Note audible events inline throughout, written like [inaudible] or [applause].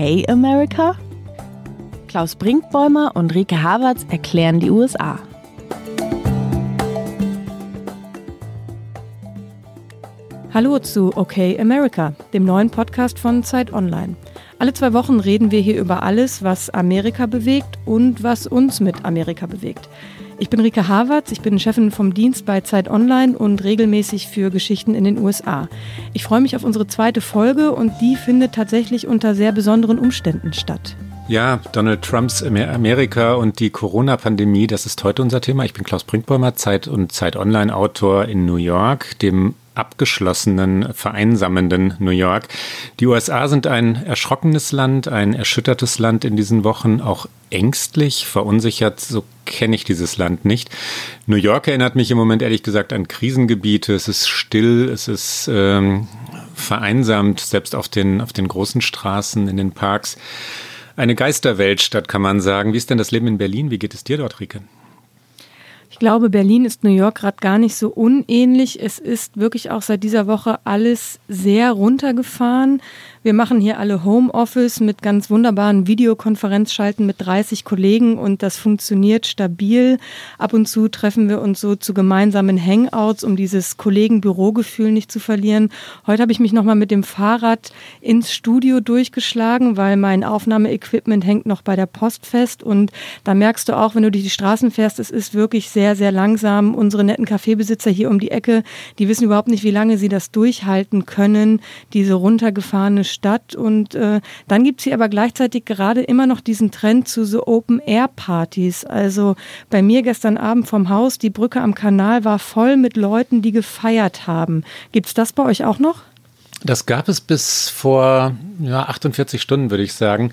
Okay America? Klaus Brinkbäumer und Rike Havertz erklären die USA. Hallo zu Okay America, dem neuen Podcast von Zeit Online. Alle zwei Wochen reden wir hier über alles, was Amerika bewegt und was uns mit Amerika bewegt. Ich bin Rike Havertz, ich bin Chefin vom Dienst bei Zeit Online und regelmäßig für Geschichten in den USA. Ich freue mich auf unsere zweite Folge und die findet tatsächlich unter sehr besonderen Umständen statt. Ja, Donald Trumps Amerika und die Corona-Pandemie, das ist heute unser Thema. Ich bin Klaus Brinkbäumer, Zeit- und Zeit-Online-Autor in New York, dem abgeschlossenen, vereinsamenden New York. Die USA sind ein erschrockenes Land, ein erschüttertes Land in diesen Wochen, auch ängstlich, verunsichert. So kenne ich dieses Land nicht. New York erinnert mich im Moment ehrlich gesagt an Krisengebiete. Es ist still, es ist ähm, vereinsamt, selbst auf den, auf den großen Straßen, in den Parks. Eine Geisterweltstadt, kann man sagen. Wie ist denn das Leben in Berlin? Wie geht es dir dort, Rike? Ich glaube, Berlin ist New York gerade gar nicht so unähnlich. Es ist wirklich auch seit dieser Woche alles sehr runtergefahren. Wir machen hier alle Homeoffice mit ganz wunderbaren Videokonferenzschalten mit 30 Kollegen und das funktioniert stabil. Ab und zu treffen wir uns so zu gemeinsamen Hangouts, um dieses Kollegen-Bürogefühl nicht zu verlieren. Heute habe ich mich nochmal mit dem Fahrrad ins Studio durchgeschlagen, weil mein Aufnahmeequipment hängt noch bei der Post fest und da merkst du auch, wenn du durch die Straßen fährst, es ist wirklich sehr, sehr langsam. Unsere netten Kaffeebesitzer hier um die Ecke, die wissen überhaupt nicht, wie lange sie das durchhalten können, diese runtergefahrene Stadt. Und äh, dann gibt es hier aber gleichzeitig gerade immer noch diesen Trend zu so Open-Air-Partys. Also bei mir gestern Abend vom Haus, die Brücke am Kanal war voll mit Leuten, die gefeiert haben. Gibt es das bei euch auch noch? Das gab es bis vor ja, 48 Stunden, würde ich sagen.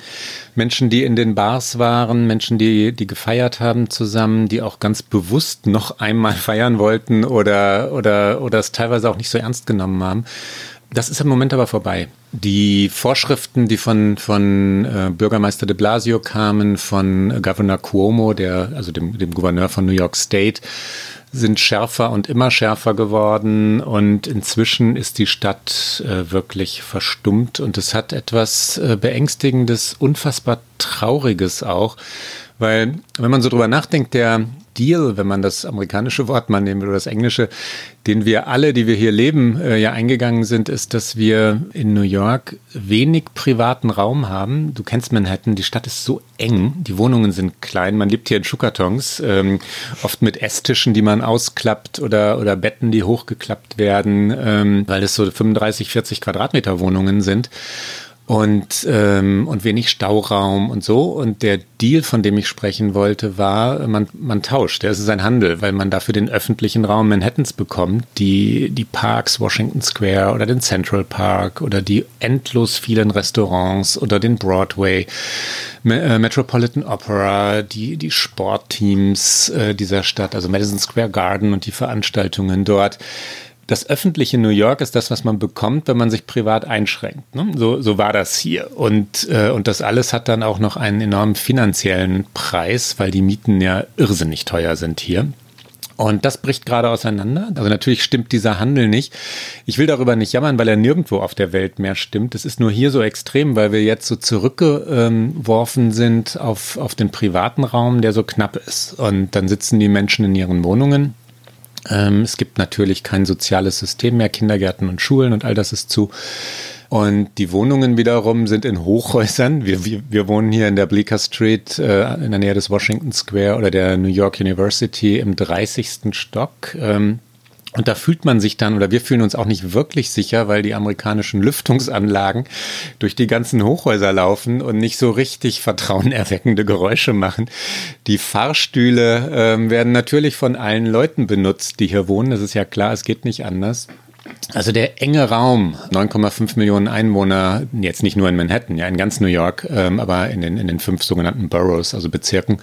Menschen, die in den Bars waren, Menschen, die, die gefeiert haben zusammen, die auch ganz bewusst noch einmal [laughs] feiern wollten oder, oder, oder es teilweise auch nicht so ernst genommen haben. Das ist im Moment aber vorbei. Die Vorschriften, die von, von äh, Bürgermeister de Blasio kamen, von Governor Cuomo, der, also dem, dem Gouverneur von New York State, sind schärfer und immer schärfer geworden. Und inzwischen ist die Stadt äh, wirklich verstummt. Und es hat etwas äh, Beängstigendes, unfassbar Trauriges auch, weil wenn man so drüber nachdenkt, der Deal, wenn man das amerikanische Wort mal nehmen will oder das englische, den wir alle, die wir hier leben, äh, ja eingegangen sind, ist, dass wir in New York wenig privaten Raum haben. Du kennst Manhattan, die Stadt ist so eng, die Wohnungen sind klein, man lebt hier in Schuhkartons, ähm, oft mit Esstischen, die man ausklappt oder, oder Betten, die hochgeklappt werden, ähm, weil es so 35, 40 Quadratmeter Wohnungen sind und, ähm, und wenig Stauraum und so. Und der Deal, von dem ich sprechen wollte, war, man, man tauscht. Es ist ein Handel, weil man dafür den öffentlichen Raum Manhattans bekommt, die, die Parks, Washington Square oder den Central Park oder die endlos vielen Restaurants oder den Broadway, äh, Metropolitan Opera, die, die Sportteams äh, dieser Stadt, also Madison Square Garden und die Veranstaltungen dort das öffentliche New York ist das, was man bekommt, wenn man sich privat einschränkt. Ne? So, so war das hier. Und, äh, und das alles hat dann auch noch einen enormen finanziellen Preis, weil die Mieten ja irrsinnig teuer sind hier. Und das bricht gerade auseinander. Also natürlich stimmt dieser Handel nicht. Ich will darüber nicht jammern, weil er nirgendwo auf der Welt mehr stimmt. Es ist nur hier so extrem, weil wir jetzt so zurückgeworfen sind auf, auf den privaten Raum, der so knapp ist. Und dann sitzen die Menschen in ihren Wohnungen ähm, es gibt natürlich kein soziales System mehr, Kindergärten und Schulen und all das ist zu. Und die Wohnungen wiederum sind in Hochhäusern. Wir, wir, wir wohnen hier in der Bleecker Street äh, in der Nähe des Washington Square oder der New York University im 30. Stock. Ähm, und da fühlt man sich dann, oder wir fühlen uns auch nicht wirklich sicher, weil die amerikanischen Lüftungsanlagen durch die ganzen Hochhäuser laufen und nicht so richtig vertrauenerweckende Geräusche machen. Die Fahrstühle äh, werden natürlich von allen Leuten benutzt, die hier wohnen. Das ist ja klar, es geht nicht anders. Also der enge Raum, 9,5 Millionen Einwohner, jetzt nicht nur in Manhattan, ja in ganz New York, ähm, aber in den, in den fünf sogenannten Boroughs, also Bezirken,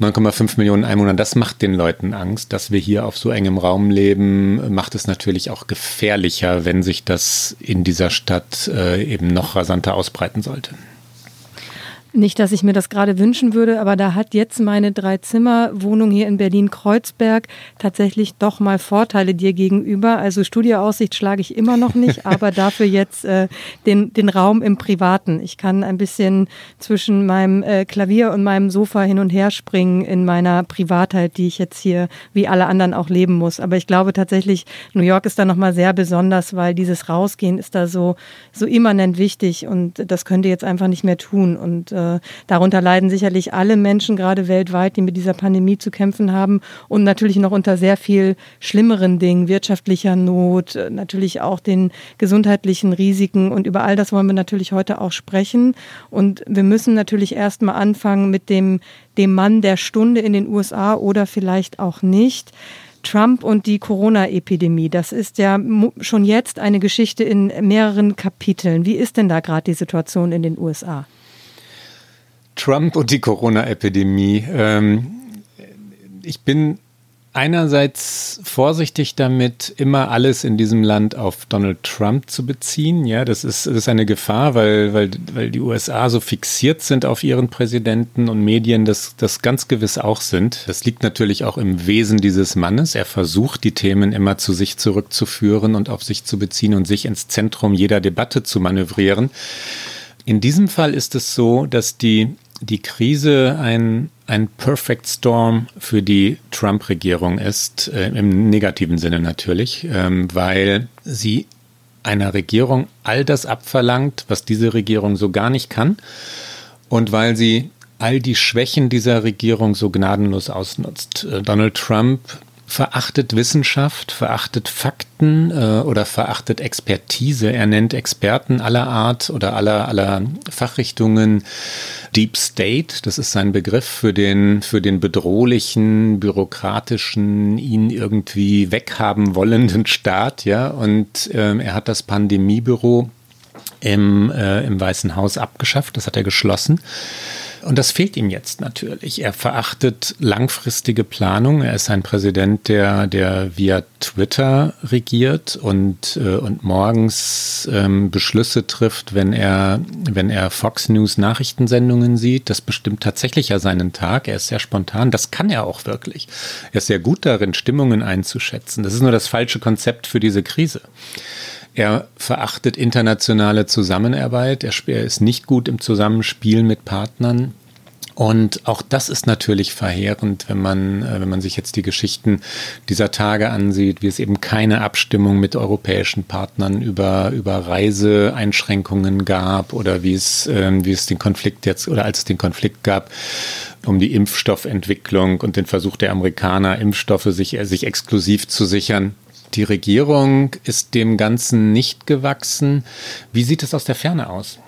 9,5 Millionen Einwohner, das macht den Leuten Angst. Dass wir hier auf so engem Raum leben, macht es natürlich auch gefährlicher, wenn sich das in dieser Stadt äh, eben noch rasanter ausbreiten sollte. Nicht, dass ich mir das gerade wünschen würde, aber da hat jetzt meine Drei-Zimmer-Wohnung hier in Berlin-Kreuzberg tatsächlich doch mal Vorteile dir gegenüber. Also Studioaussicht schlage ich immer noch nicht, [laughs] aber dafür jetzt äh, den, den Raum im Privaten. Ich kann ein bisschen zwischen meinem äh, Klavier und meinem Sofa hin und her springen in meiner Privatheit, die ich jetzt hier wie alle anderen auch leben muss. Aber ich glaube tatsächlich, New York ist da nochmal sehr besonders, weil dieses Rausgehen ist da so, so immanent wichtig und das könnt ihr jetzt einfach nicht mehr tun. Und äh, darunter leiden sicherlich alle Menschen, gerade weltweit, die mit dieser Pandemie zu kämpfen haben und natürlich noch unter sehr viel schlimmeren Dingen, wirtschaftlicher Not, äh, natürlich auch den gesundheitlichen Risiken. Und über all das wollen wir natürlich heute auch sprechen. Und wir müssen natürlich erstmal anfangen mit dem, dem Mann der Stunde in den USA oder vielleicht auch nicht. Trump und die Corona-Epidemie, das ist ja schon jetzt eine Geschichte in mehreren Kapiteln. Wie ist denn da gerade die Situation in den USA? Trump und die Corona-Epidemie. Ähm, ich bin einerseits vorsichtig damit, immer alles in diesem Land auf Donald Trump zu beziehen. Ja, das ist, das ist eine Gefahr, weil, weil, weil die USA so fixiert sind auf ihren Präsidenten und Medien, das, das ganz gewiss auch sind. Das liegt natürlich auch im Wesen dieses Mannes. Er versucht, die Themen immer zu sich zurückzuführen und auf sich zu beziehen und sich ins Zentrum jeder Debatte zu manövrieren. In diesem Fall ist es so, dass die die Krise ein, ein Perfect Storm für die Trump-Regierung ist, äh, im negativen Sinne natürlich, ähm, weil sie einer Regierung all das abverlangt, was diese Regierung so gar nicht kann und weil sie all die Schwächen dieser Regierung so gnadenlos ausnutzt. Äh, Donald Trump verachtet Wissenschaft, verachtet Fakten äh, oder verachtet Expertise. Er nennt Experten aller Art oder aller, aller Fachrichtungen Deep State. Das ist sein Begriff für den, für den bedrohlichen, bürokratischen, ihn irgendwie weghaben wollenden Staat. Ja, und ähm, er hat das Pandemiebüro im, äh, im Weißen Haus abgeschafft. Das hat er geschlossen. Und das fehlt ihm jetzt natürlich. Er verachtet langfristige Planung. Er ist ein Präsident, der, der via Twitter regiert und, äh, und morgens ähm, Beschlüsse trifft, wenn er, wenn er Fox News Nachrichtensendungen sieht. Das bestimmt tatsächlich ja seinen Tag. Er ist sehr spontan. Das kann er auch wirklich. Er ist sehr gut darin, Stimmungen einzuschätzen. Das ist nur das falsche Konzept für diese Krise. Er verachtet internationale Zusammenarbeit. Er ist nicht gut im Zusammenspiel mit Partnern. Und auch das ist natürlich verheerend, wenn man, äh, wenn man sich jetzt die Geschichten dieser Tage ansieht, wie es eben keine Abstimmung mit europäischen Partnern über, über Reiseeinschränkungen gab oder wie es, ähm, wie es den Konflikt jetzt oder als es den Konflikt gab um die Impfstoffentwicklung und den Versuch der Amerikaner, Impfstoffe sich, sich exklusiv zu sichern. Die Regierung ist dem Ganzen nicht gewachsen. Wie sieht es aus der Ferne aus?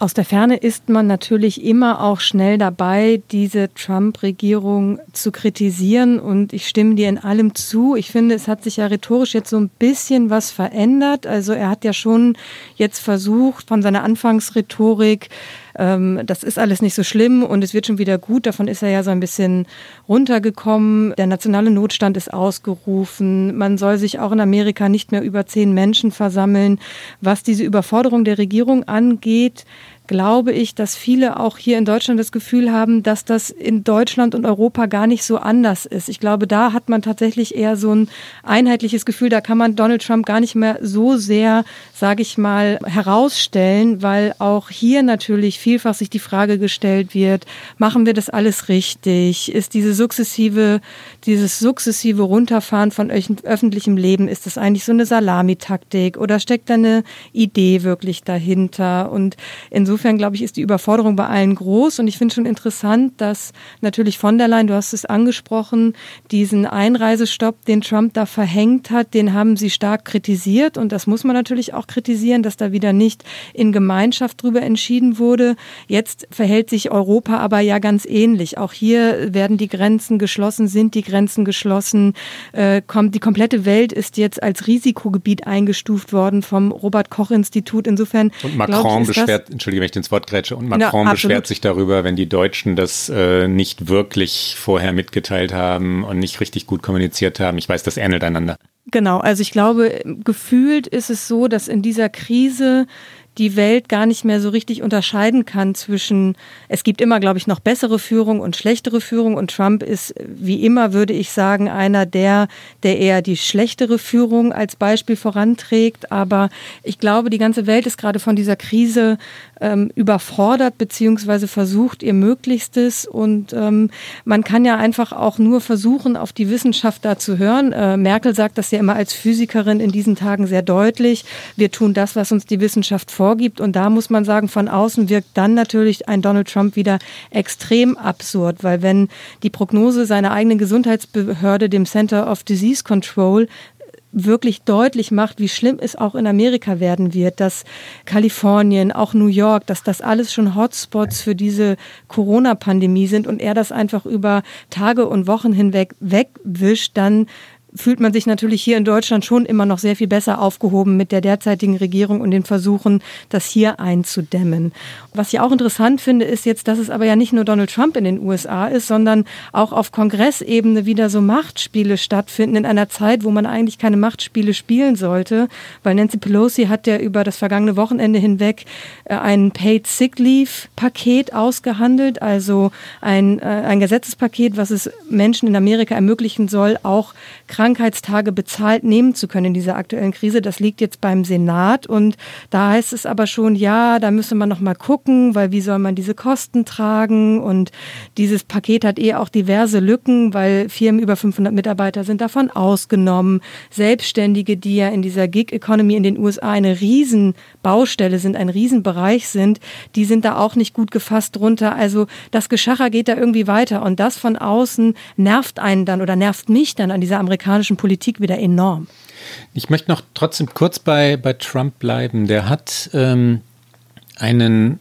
Aus der Ferne ist man natürlich immer auch schnell dabei, diese Trump-Regierung zu kritisieren. Und ich stimme dir in allem zu. Ich finde, es hat sich ja rhetorisch jetzt so ein bisschen was verändert. Also er hat ja schon jetzt versucht, von seiner Anfangsrhetorik ähm, das ist alles nicht so schlimm und es wird schon wieder gut. Davon ist er ja so ein bisschen runtergekommen. Der nationale Notstand ist ausgerufen. Man soll sich auch in Amerika nicht mehr über zehn Menschen versammeln. Was diese Überforderung der Regierung angeht, glaube ich, dass viele auch hier in Deutschland das Gefühl haben, dass das in Deutschland und Europa gar nicht so anders ist. Ich glaube, da hat man tatsächlich eher so ein einheitliches Gefühl, da kann man Donald Trump gar nicht mehr so sehr, sage ich mal, herausstellen, weil auch hier natürlich vielfach sich die Frage gestellt wird, machen wir das alles richtig? Ist diese sukzessive, dieses sukzessive Runterfahren von öffentlichem Leben, ist das eigentlich so eine Salamitaktik oder steckt da eine Idee wirklich dahinter? Und insofern insofern, glaube ich, ist die Überforderung bei allen groß. Und ich finde schon interessant, dass natürlich von der Leyen, du hast es angesprochen, diesen Einreisestopp, den Trump da verhängt hat, den haben sie stark kritisiert. Und das muss man natürlich auch kritisieren, dass da wieder nicht in Gemeinschaft drüber entschieden wurde. Jetzt verhält sich Europa aber ja ganz ähnlich. Auch hier werden die Grenzen geschlossen, sind die Grenzen geschlossen. Äh, kommt, die komplette Welt ist jetzt als Risikogebiet eingestuft worden vom Robert Koch Institut. Insofern. Und Macron ich, beschwert, Entschuldigung, wenn ich ins Wort grätsche. Und Macron ja, beschwert sich darüber, wenn die Deutschen das äh, nicht wirklich vorher mitgeteilt haben und nicht richtig gut kommuniziert haben. Ich weiß, das ähnelt einander. Genau, also ich glaube, gefühlt ist es so, dass in dieser Krise die Welt gar nicht mehr so richtig unterscheiden kann zwischen, es gibt immer, glaube ich, noch bessere Führung und schlechtere Führung und Trump ist, wie immer, würde ich sagen, einer der, der eher die schlechtere Führung als Beispiel voranträgt. Aber ich glaube, die ganze Welt ist gerade von dieser Krise ähm, überfordert beziehungsweise versucht ihr Möglichstes und ähm, man kann ja einfach auch nur versuchen, auf die Wissenschaft da zu hören. Äh, Merkel sagt das ja immer als Physikerin in diesen Tagen sehr deutlich. Wir tun das, was uns die Wissenschaft vorgibt und da muss man sagen, von außen wirkt dann natürlich ein Donald Trump wieder extrem absurd, weil wenn die Prognose seiner eigenen Gesundheitsbehörde, dem Center of Disease Control, wirklich deutlich macht, wie schlimm es auch in Amerika werden wird, dass Kalifornien, auch New York, dass das alles schon Hotspots für diese Corona-Pandemie sind und er das einfach über Tage und Wochen hinweg wegwischt, dann fühlt man sich natürlich hier in Deutschland schon immer noch sehr viel besser aufgehoben mit der derzeitigen Regierung und den Versuchen, das hier einzudämmen. Was ich auch interessant finde, ist jetzt, dass es aber ja nicht nur Donald Trump in den USA ist, sondern auch auf Kongressebene wieder so Machtspiele stattfinden in einer Zeit, wo man eigentlich keine Machtspiele spielen sollte, weil Nancy Pelosi hat ja über das vergangene Wochenende hinweg äh, ein Paid Sick Leave Paket ausgehandelt, also ein, äh, ein Gesetzespaket, was es Menschen in Amerika ermöglichen soll, auch krank Krankheitstage bezahlt nehmen zu können in dieser aktuellen Krise. Das liegt jetzt beim Senat und da heißt es aber schon, ja, da müsse man noch mal gucken, weil wie soll man diese Kosten tragen und dieses Paket hat eh auch diverse Lücken, weil Firmen über 500 Mitarbeiter sind davon ausgenommen. Selbstständige, die ja in dieser Gig Economy in den USA eine Riesenbaustelle sind, ein Riesenbereich sind, die sind da auch nicht gut gefasst drunter. Also das Geschacher geht da irgendwie weiter und das von außen nervt einen dann oder nervt mich dann an dieser amerikanischen amerikanischen Politik wieder enorm. Ich möchte noch trotzdem kurz bei, bei Trump bleiben. Der hat ähm, einen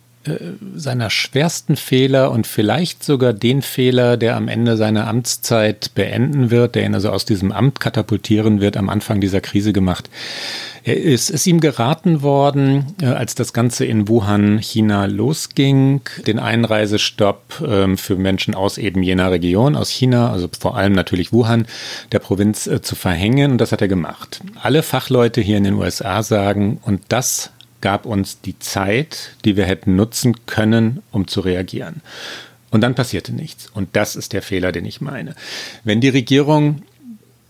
seiner schwersten Fehler und vielleicht sogar den Fehler, der am Ende seiner Amtszeit beenden wird, der ihn also aus diesem Amt katapultieren wird, am Anfang dieser Krise gemacht. Er ist, ihm geraten worden, äh, als das Ganze in Wuhan, China losging, den Einreisestopp äh, für Menschen aus eben jener Region, aus China, also vor allem natürlich Wuhan, der Provinz äh, zu verhängen. Und das hat er gemacht. Alle Fachleute hier in den USA sagen, und das gab uns die Zeit, die wir hätten nutzen können, um zu reagieren. Und dann passierte nichts. Und das ist der Fehler, den ich meine. Wenn die Regierung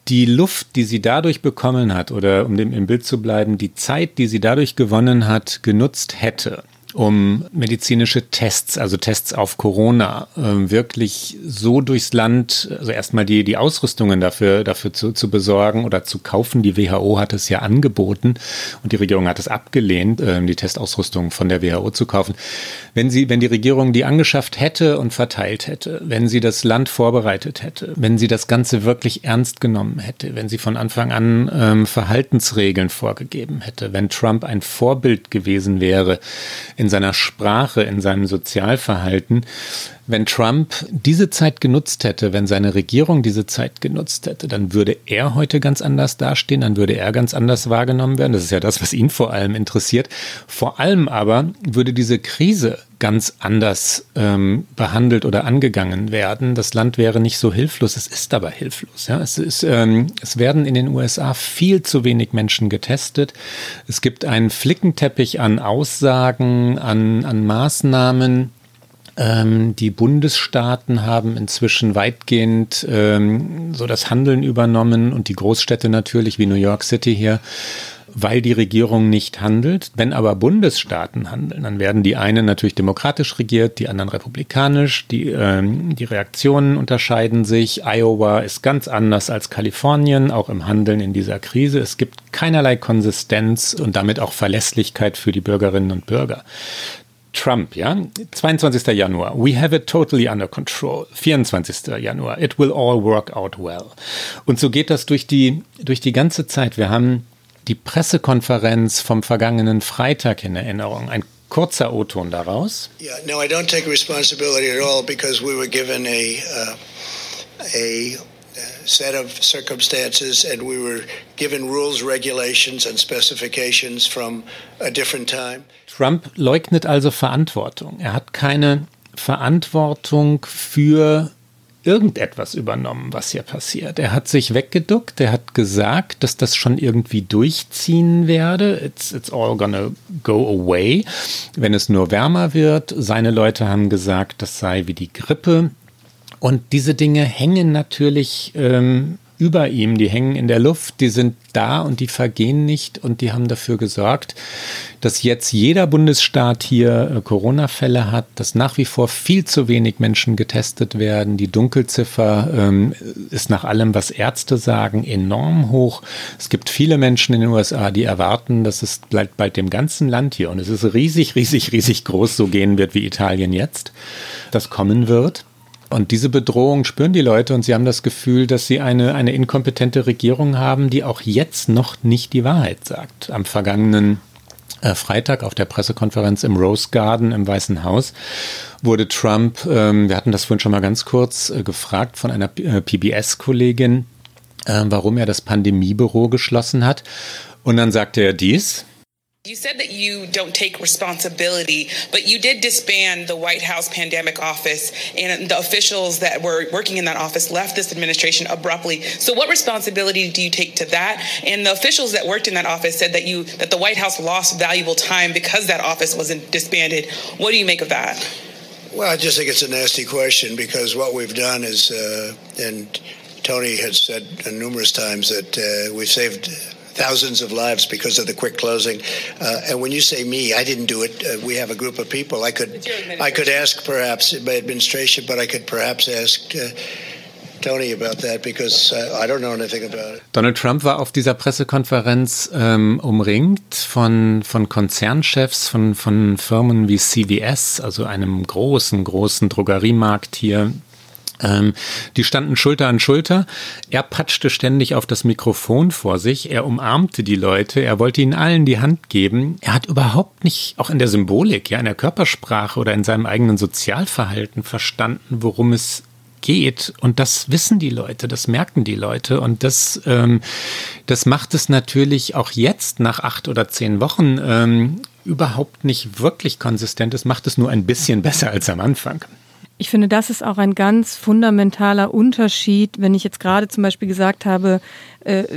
die Luft, die sie dadurch bekommen hat, oder um dem im Bild zu bleiben, die Zeit, die sie dadurch gewonnen hat, genutzt hätte, um medizinische Tests, also Tests auf Corona, äh, wirklich so durchs Land, also erstmal die, die Ausrüstungen dafür, dafür zu, zu besorgen oder zu kaufen. Die WHO hat es ja angeboten und die Regierung hat es abgelehnt, äh, die Testausrüstung von der WHO zu kaufen. Wenn sie, wenn die Regierung die angeschafft hätte und verteilt hätte, wenn sie das Land vorbereitet hätte, wenn sie das Ganze wirklich ernst genommen hätte, wenn sie von Anfang an ähm, Verhaltensregeln vorgegeben hätte, wenn Trump ein Vorbild gewesen wäre, in seiner Sprache, in seinem Sozialverhalten. Wenn Trump diese Zeit genutzt hätte, wenn seine Regierung diese Zeit genutzt hätte, dann würde er heute ganz anders dastehen, dann würde er ganz anders wahrgenommen werden. Das ist ja das, was ihn vor allem interessiert. Vor allem aber würde diese Krise ganz anders ähm, behandelt oder angegangen werden. Das Land wäre nicht so hilflos, es ist aber hilflos. Ja? Es, ist, ähm, es werden in den USA viel zu wenig Menschen getestet. Es gibt einen Flickenteppich an Aussagen, an, an Maßnahmen, ähm, die Bundesstaaten haben inzwischen weitgehend ähm, so das Handeln übernommen und die Großstädte natürlich wie New York City hier, weil die Regierung nicht handelt. Wenn aber Bundesstaaten handeln, dann werden die einen natürlich demokratisch regiert, die anderen republikanisch. Die, ähm, die Reaktionen unterscheiden sich. Iowa ist ganz anders als Kalifornien, auch im Handeln in dieser Krise. Es gibt keinerlei Konsistenz und damit auch Verlässlichkeit für die Bürgerinnen und Bürger. Trump, ja, 22. Januar, we have it totally under control. 24. Januar, it will all work out well. Und so geht das durch die, durch die ganze Zeit. Wir haben die Pressekonferenz vom vergangenen Freitag in Erinnerung. Ein kurzer O-Ton daraus. Yeah, no, I don't take responsibility at all because we were given a, uh, a set of circumstances and we were given rules, regulations and specifications from a different time. Trump leugnet also Verantwortung. Er hat keine Verantwortung für irgendetwas übernommen, was hier passiert. Er hat sich weggeduckt, er hat gesagt, dass das schon irgendwie durchziehen werde. It's, it's all gonna go away, wenn es nur wärmer wird. Seine Leute haben gesagt, das sei wie die Grippe. Und diese Dinge hängen natürlich ähm, über ihm, die hängen in der Luft, die sind da und die vergehen nicht und die haben dafür gesorgt, dass jetzt jeder Bundesstaat hier äh, Corona-Fälle hat, dass nach wie vor viel zu wenig Menschen getestet werden. Die Dunkelziffer ähm, ist nach allem, was Ärzte sagen, enorm hoch. Es gibt viele Menschen in den USA, die erwarten, dass es bald, bald dem ganzen Land hier, und es ist riesig, riesig, riesig groß, so gehen wird wie Italien jetzt, das kommen wird. Und diese Bedrohung spüren die Leute und sie haben das Gefühl, dass sie eine, eine inkompetente Regierung haben, die auch jetzt noch nicht die Wahrheit sagt. Am vergangenen äh, Freitag auf der Pressekonferenz im Rose Garden im Weißen Haus wurde Trump, ähm, wir hatten das vorhin schon mal ganz kurz äh, gefragt von einer PBS-Kollegin, äh, warum er das Pandemiebüro geschlossen hat. Und dann sagte er dies. You said that you don't take responsibility, but you did disband the White House pandemic office, and the officials that were working in that office left this administration abruptly. So, what responsibility do you take to that? And the officials that worked in that office said that you that the White House lost valuable time because that office wasn't disbanded. What do you make of that? Well, I just think it's a nasty question because what we've done is, uh, and Tony has said numerous times that uh, we've saved thousands of lives because of the quick closing. Uh, and when you say me, I didn't do it. Uh, we have a group of people. I could, I could ask perhaps my administration, but I could perhaps ask. Uh, Tony about that because uh, I don't know anything about it. Donald Trump war auf dieser Pressekonferenz ähm, umringt von, von Konzernchefs von, von Firmen wie CVS, also einem großen, großen Drogeriemarkt hier ähm, die standen Schulter an Schulter. Er patschte ständig auf das Mikrofon vor sich. Er umarmte die Leute. Er wollte ihnen allen die Hand geben. Er hat überhaupt nicht, auch in der Symbolik, ja, in der Körpersprache oder in seinem eigenen Sozialverhalten verstanden, worum es geht. Und das wissen die Leute, das merken die Leute. Und das, ähm, das macht es natürlich auch jetzt nach acht oder zehn Wochen ähm, überhaupt nicht wirklich konsistent. Es macht es nur ein bisschen [laughs] besser als am Anfang. Ich finde, das ist auch ein ganz fundamentaler Unterschied, wenn ich jetzt gerade zum Beispiel gesagt habe,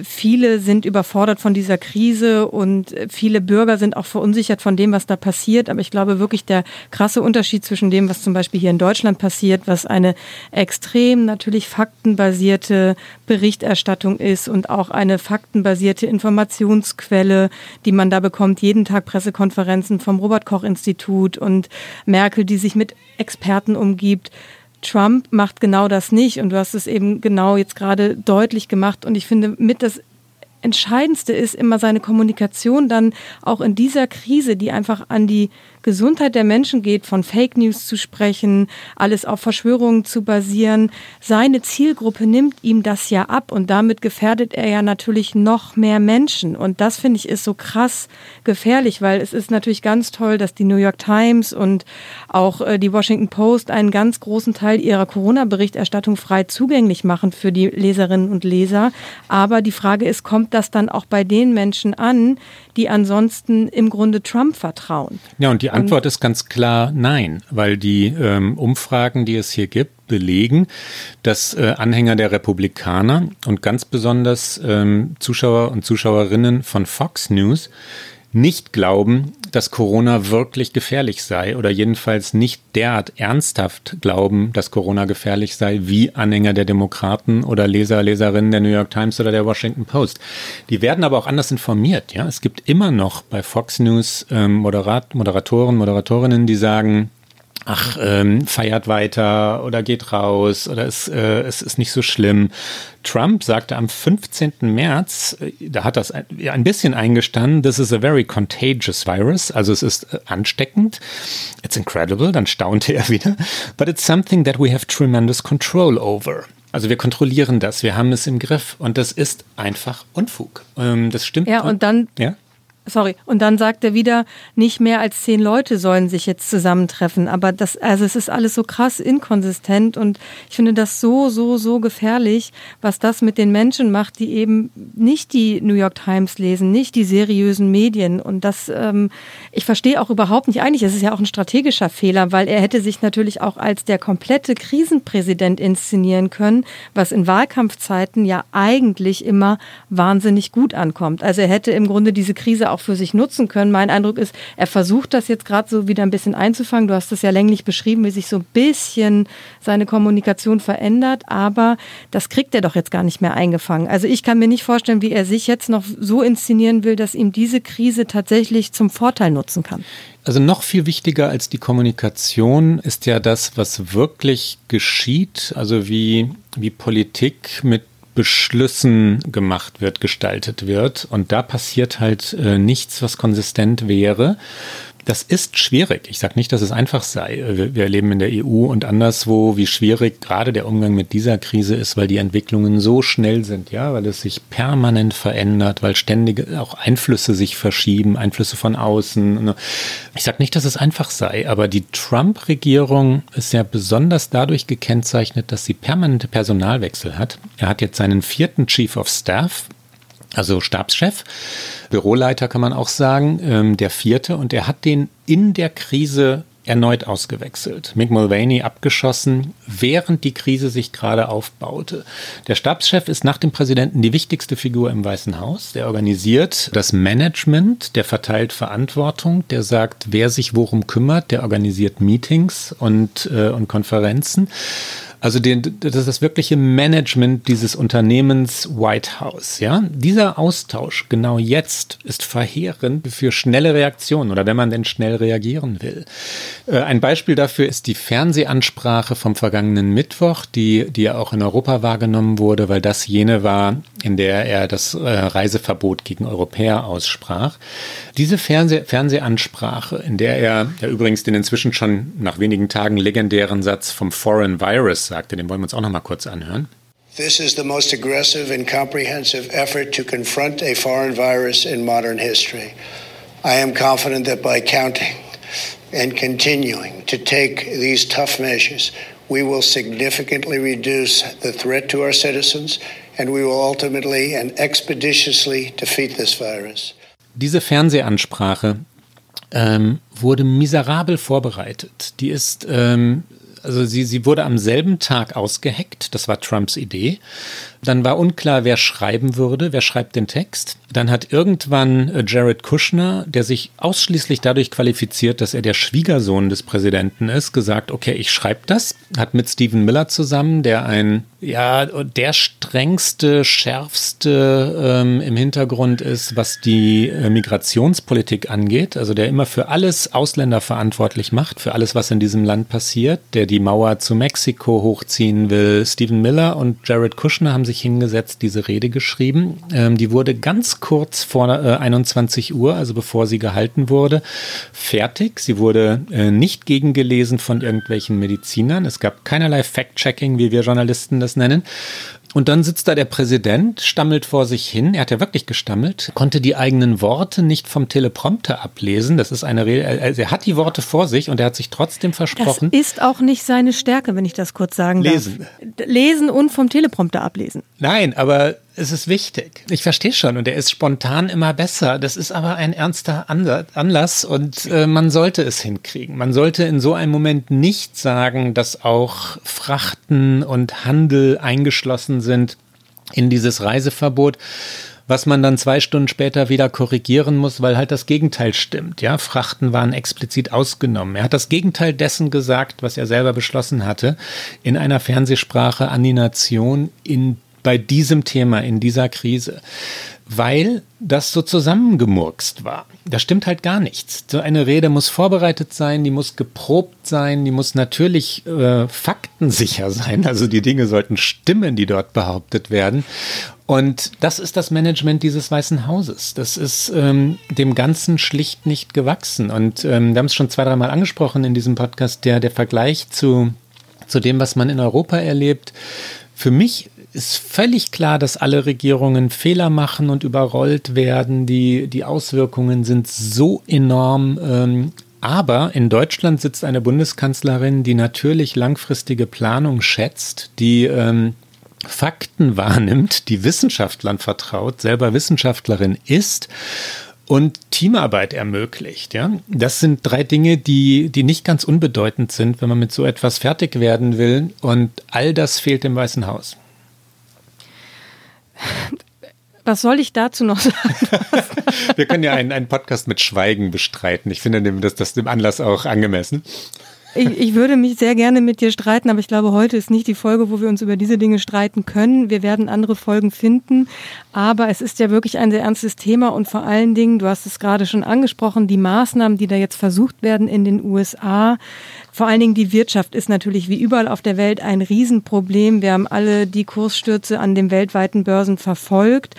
viele sind überfordert von dieser Krise und viele Bürger sind auch verunsichert von dem, was da passiert. Aber ich glaube wirklich der krasse Unterschied zwischen dem, was zum Beispiel hier in Deutschland passiert, was eine extrem natürlich faktenbasierte Berichterstattung ist und auch eine faktenbasierte Informationsquelle, die man da bekommt, jeden Tag Pressekonferenzen vom Robert Koch Institut und Merkel, die sich mit Experten umgibt. Trump macht genau das nicht und du hast es eben genau jetzt gerade deutlich gemacht und ich finde mit das Entscheidendste ist immer seine Kommunikation dann auch in dieser Krise, die einfach an die Gesundheit der Menschen geht, von Fake News zu sprechen, alles auf Verschwörungen zu basieren. Seine Zielgruppe nimmt ihm das ja ab und damit gefährdet er ja natürlich noch mehr Menschen. Und das finde ich ist so krass gefährlich, weil es ist natürlich ganz toll, dass die New York Times und auch äh, die Washington Post einen ganz großen Teil ihrer Corona-Berichterstattung frei zugänglich machen für die Leserinnen und Leser. Aber die Frage ist, kommt das dann auch bei den Menschen an, die ansonsten im Grunde Trump vertrauen? Ja, und die Antwort ist ganz klar nein, weil die ähm, Umfragen, die es hier gibt, belegen, dass äh, Anhänger der Republikaner und ganz besonders ähm, Zuschauer und Zuschauerinnen von Fox News nicht glauben, dass Corona wirklich gefährlich sei oder jedenfalls nicht derart ernsthaft glauben, dass Corona gefährlich sei, wie Anhänger der Demokraten oder Leser, Leserinnen der New York Times oder der Washington Post. Die werden aber auch anders informiert. Ja, es gibt immer noch bei Fox News ähm, Moderat, Moderatoren, Moderatorinnen, die sagen, ach, ähm, feiert weiter oder geht raus oder es, äh, es ist nicht so schlimm. Trump sagte am 15. März, äh, da hat das ein, ein bisschen eingestanden, this is a very contagious virus, also es ist äh, ansteckend. It's incredible, dann staunte er wieder. But it's something that we have tremendous control over. Also wir kontrollieren das, wir haben es im Griff und das ist einfach Unfug. Ähm, das stimmt. Ja, und dann ja? Sorry. Und dann sagt er wieder, nicht mehr als zehn Leute sollen sich jetzt zusammentreffen. Aber das, also es ist alles so krass inkonsistent und ich finde das so, so, so gefährlich, was das mit den Menschen macht, die eben nicht die New York Times lesen, nicht die seriösen Medien. Und das, ähm, ich verstehe auch überhaupt nicht, eigentlich ist es ja auch ein strategischer Fehler, weil er hätte sich natürlich auch als der komplette Krisenpräsident inszenieren können, was in Wahlkampfzeiten ja eigentlich immer wahnsinnig gut ankommt. Also er hätte im Grunde diese Krise auch für sich nutzen können. Mein Eindruck ist, er versucht das jetzt gerade so wieder ein bisschen einzufangen. Du hast es ja länglich beschrieben, wie sich so ein bisschen seine Kommunikation verändert, aber das kriegt er doch jetzt gar nicht mehr eingefangen. Also ich kann mir nicht vorstellen, wie er sich jetzt noch so inszenieren will, dass ihm diese Krise tatsächlich zum Vorteil nutzen kann. Also noch viel wichtiger als die Kommunikation ist ja das, was wirklich geschieht, also wie, wie Politik mit Beschlüssen gemacht wird, gestaltet wird. Und da passiert halt äh, nichts, was konsistent wäre. Das ist schwierig. Ich sage nicht, dass es einfach sei. Wir, erleben in der EU und anderswo, wie schwierig gerade der Umgang mit dieser Krise ist, weil die Entwicklungen so schnell sind, ja, weil es sich permanent verändert, weil ständig auch Einflüsse sich verschieben, Einflüsse von außen. Ich sage nicht, dass es einfach sei, aber die Trump-Regierung ist ja besonders dadurch gekennzeichnet, dass sie permanente Personalwechsel hat. Er hat jetzt seinen vierten Chief of Staff, also Stabschef, Büroleiter kann man auch sagen, ähm, der vierte. Und er hat den in der Krise erneut ausgewechselt. Mick Mulvaney abgeschossen, während die Krise sich gerade aufbaute. Der Stabschef ist nach dem Präsidenten die wichtigste Figur im Weißen Haus. Der organisiert das Management, der verteilt Verantwortung, der sagt, wer sich worum kümmert, der organisiert Meetings und, äh, und Konferenzen. Also den, das ist das wirkliche Management dieses Unternehmens White House. Ja, dieser Austausch genau jetzt ist verheerend für schnelle Reaktionen oder wenn man denn schnell reagieren will. Äh, ein Beispiel dafür ist die Fernsehansprache vom vergangenen Mittwoch, die, die ja auch in Europa wahrgenommen wurde, weil das jene war, in der er das äh, Reiseverbot gegen Europäer aussprach. Diese Fernseh Fernsehansprache, in der er ja übrigens den inzwischen schon nach wenigen Tagen legendären Satz vom Foreign Virus sagte, den wollen wir uns auch noch mal kurz anhören. This is the most aggressive and comprehensive effort to confront a foreign virus in modern history. I am confident that by counting and continuing to take these tough measures, we will significantly reduce the threat to our citizens and we will ultimately and expeditiously defeat this virus. Diese Fernsehansprache ähm, wurde miserabel vorbereitet. Die ist ähm, also sie, sie wurde am selben Tag ausgeheckt, das war Trumps Idee. Dann war unklar, wer schreiben würde, wer schreibt den Text. Dann hat irgendwann äh, Jared Kushner, der sich ausschließlich dadurch qualifiziert, dass er der Schwiegersohn des Präsidenten ist, gesagt, okay, ich schreibe das. Hat mit Stephen Miller zusammen, der ein, ja, der strengste, schärfste ähm, im Hintergrund ist, was die äh, Migrationspolitik angeht. Also der immer für alles Ausländer verantwortlich macht, für alles, was in diesem Land passiert, der die Mauer zu Mexiko hochziehen will. Stephen Miller und Jared Kushner haben sich hingesetzt, diese Rede geschrieben. Ähm, die wurde ganz kurz vor äh, 21 Uhr, also bevor sie gehalten wurde, fertig. Sie wurde äh, nicht gegengelesen von irgendwelchen Medizinern. Es gab keinerlei Fact-Checking, wie wir Journalisten das nennen. Und dann sitzt da der Präsident, stammelt vor sich hin. Er hat ja wirklich gestammelt, konnte die eigenen Worte nicht vom Teleprompter ablesen. Das ist eine Rede. Also er hat die Worte vor sich und er hat sich trotzdem versprochen. Das ist auch nicht seine Stärke, wenn ich das kurz sagen Lesen. darf. Lesen und vom Teleprompter ablesen. Nein, aber es ist wichtig. Ich verstehe schon und er ist spontan immer besser. Das ist aber ein ernster Anlass und äh, man sollte es hinkriegen. Man sollte in so einem Moment nicht sagen, dass auch Frachten und Handel eingeschlossen sind in dieses Reiseverbot was man dann zwei Stunden später wieder korrigieren muss, weil halt das Gegenteil stimmt. Ja, Frachten waren explizit ausgenommen. Er hat das Gegenteil dessen gesagt, was er selber beschlossen hatte, in einer Fernsehsprache an die Nation, in bei diesem Thema, in dieser Krise, weil das so zusammengemurkst war. Da stimmt halt gar nichts. So eine Rede muss vorbereitet sein, die muss geprobt sein, die muss natürlich äh, faktensicher sein. Also die Dinge sollten stimmen, die dort behauptet werden. Und das ist das Management dieses Weißen Hauses. Das ist ähm, dem Ganzen schlicht nicht gewachsen. Und ähm, wir haben es schon zwei, dreimal angesprochen in diesem Podcast, der, der Vergleich zu, zu dem, was man in Europa erlebt. Für mich ist völlig klar, dass alle Regierungen Fehler machen und überrollt werden. Die, die Auswirkungen sind so enorm. Ähm, aber in Deutschland sitzt eine Bundeskanzlerin, die natürlich langfristige Planung schätzt, die ähm, Fakten wahrnimmt, die Wissenschaftlern vertraut, selber Wissenschaftlerin ist und Teamarbeit ermöglicht. Ja? Das sind drei Dinge, die, die nicht ganz unbedeutend sind, wenn man mit so etwas fertig werden will. Und all das fehlt im Weißen Haus. [laughs] Was soll ich dazu noch sagen? [laughs] Wir können ja einen, einen Podcast mit Schweigen bestreiten. Ich finde, das, das dem Anlass auch angemessen. Ich, ich, würde mich sehr gerne mit dir streiten, aber ich glaube, heute ist nicht die Folge, wo wir uns über diese Dinge streiten können. Wir werden andere Folgen finden, aber es ist ja wirklich ein sehr ernstes Thema und vor allen Dingen, du hast es gerade schon angesprochen, die Maßnahmen, die da jetzt versucht werden in den USA, vor allen Dingen die Wirtschaft ist natürlich wie überall auf der Welt ein Riesenproblem. Wir haben alle die Kursstürze an den weltweiten Börsen verfolgt.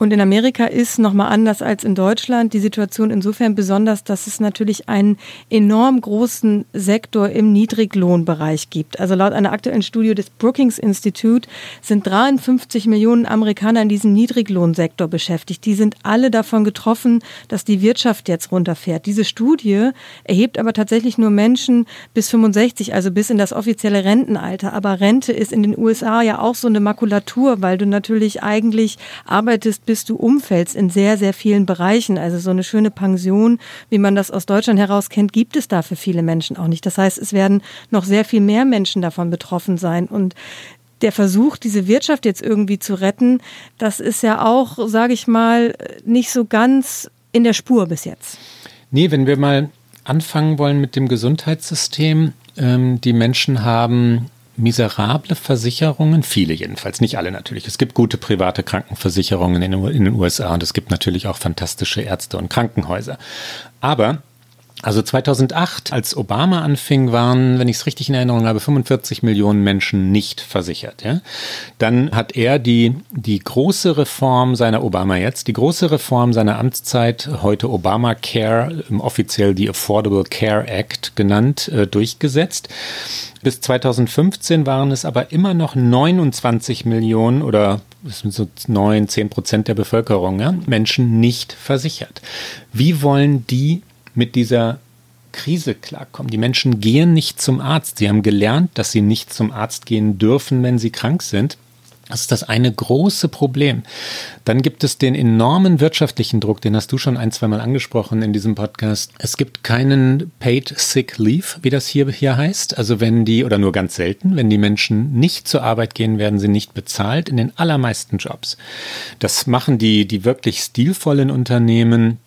Und in Amerika ist nochmal anders als in Deutschland die Situation insofern besonders, dass es natürlich einen enorm großen Sektor im Niedriglohnbereich gibt. Also laut einer aktuellen Studie des Brookings Institute sind 53 Millionen Amerikaner in diesem Niedriglohnsektor beschäftigt. Die sind alle davon getroffen, dass die Wirtschaft jetzt runterfährt. Diese Studie erhebt aber tatsächlich nur Menschen bis 65, also bis in das offizielle Rentenalter. Aber Rente ist in den USA ja auch so eine Makulatur, weil du natürlich eigentlich arbeitest, bis du umfällst in sehr, sehr vielen Bereichen. Also so eine schöne Pension, wie man das aus Deutschland heraus kennt, gibt es da für viele Menschen auch nicht. Das heißt, es werden noch sehr viel mehr Menschen davon betroffen sein. Und der Versuch, diese Wirtschaft jetzt irgendwie zu retten, das ist ja auch, sage ich mal, nicht so ganz in der Spur bis jetzt. Nee, wenn wir mal anfangen wollen mit dem Gesundheitssystem, ähm, die Menschen haben miserable Versicherungen, viele jedenfalls, nicht alle natürlich. Es gibt gute private Krankenversicherungen in, in den USA und es gibt natürlich auch fantastische Ärzte und Krankenhäuser. Aber also 2008, als Obama anfing, waren, wenn ich es richtig in Erinnerung habe, 45 Millionen Menschen nicht versichert. Ja? Dann hat er die, die große Reform seiner Obama jetzt, die große Reform seiner Amtszeit, heute Obamacare, offiziell die Affordable Care Act genannt, äh, durchgesetzt. Bis 2015 waren es aber immer noch 29 Millionen oder das sind so 9, 10 Prozent der Bevölkerung, ja, Menschen nicht versichert. Wie wollen die mit dieser Krise klarkommen. Die Menschen gehen nicht zum Arzt. Sie haben gelernt, dass sie nicht zum Arzt gehen dürfen, wenn sie krank sind. Das ist das eine große Problem. Dann gibt es den enormen wirtschaftlichen Druck, den hast du schon ein, zweimal angesprochen in diesem Podcast. Es gibt keinen Paid Sick Leave, wie das hier, hier heißt. Also wenn die, oder nur ganz selten, wenn die Menschen nicht zur Arbeit gehen, werden sie nicht bezahlt in den allermeisten Jobs. Das machen die, die wirklich stilvollen Unternehmen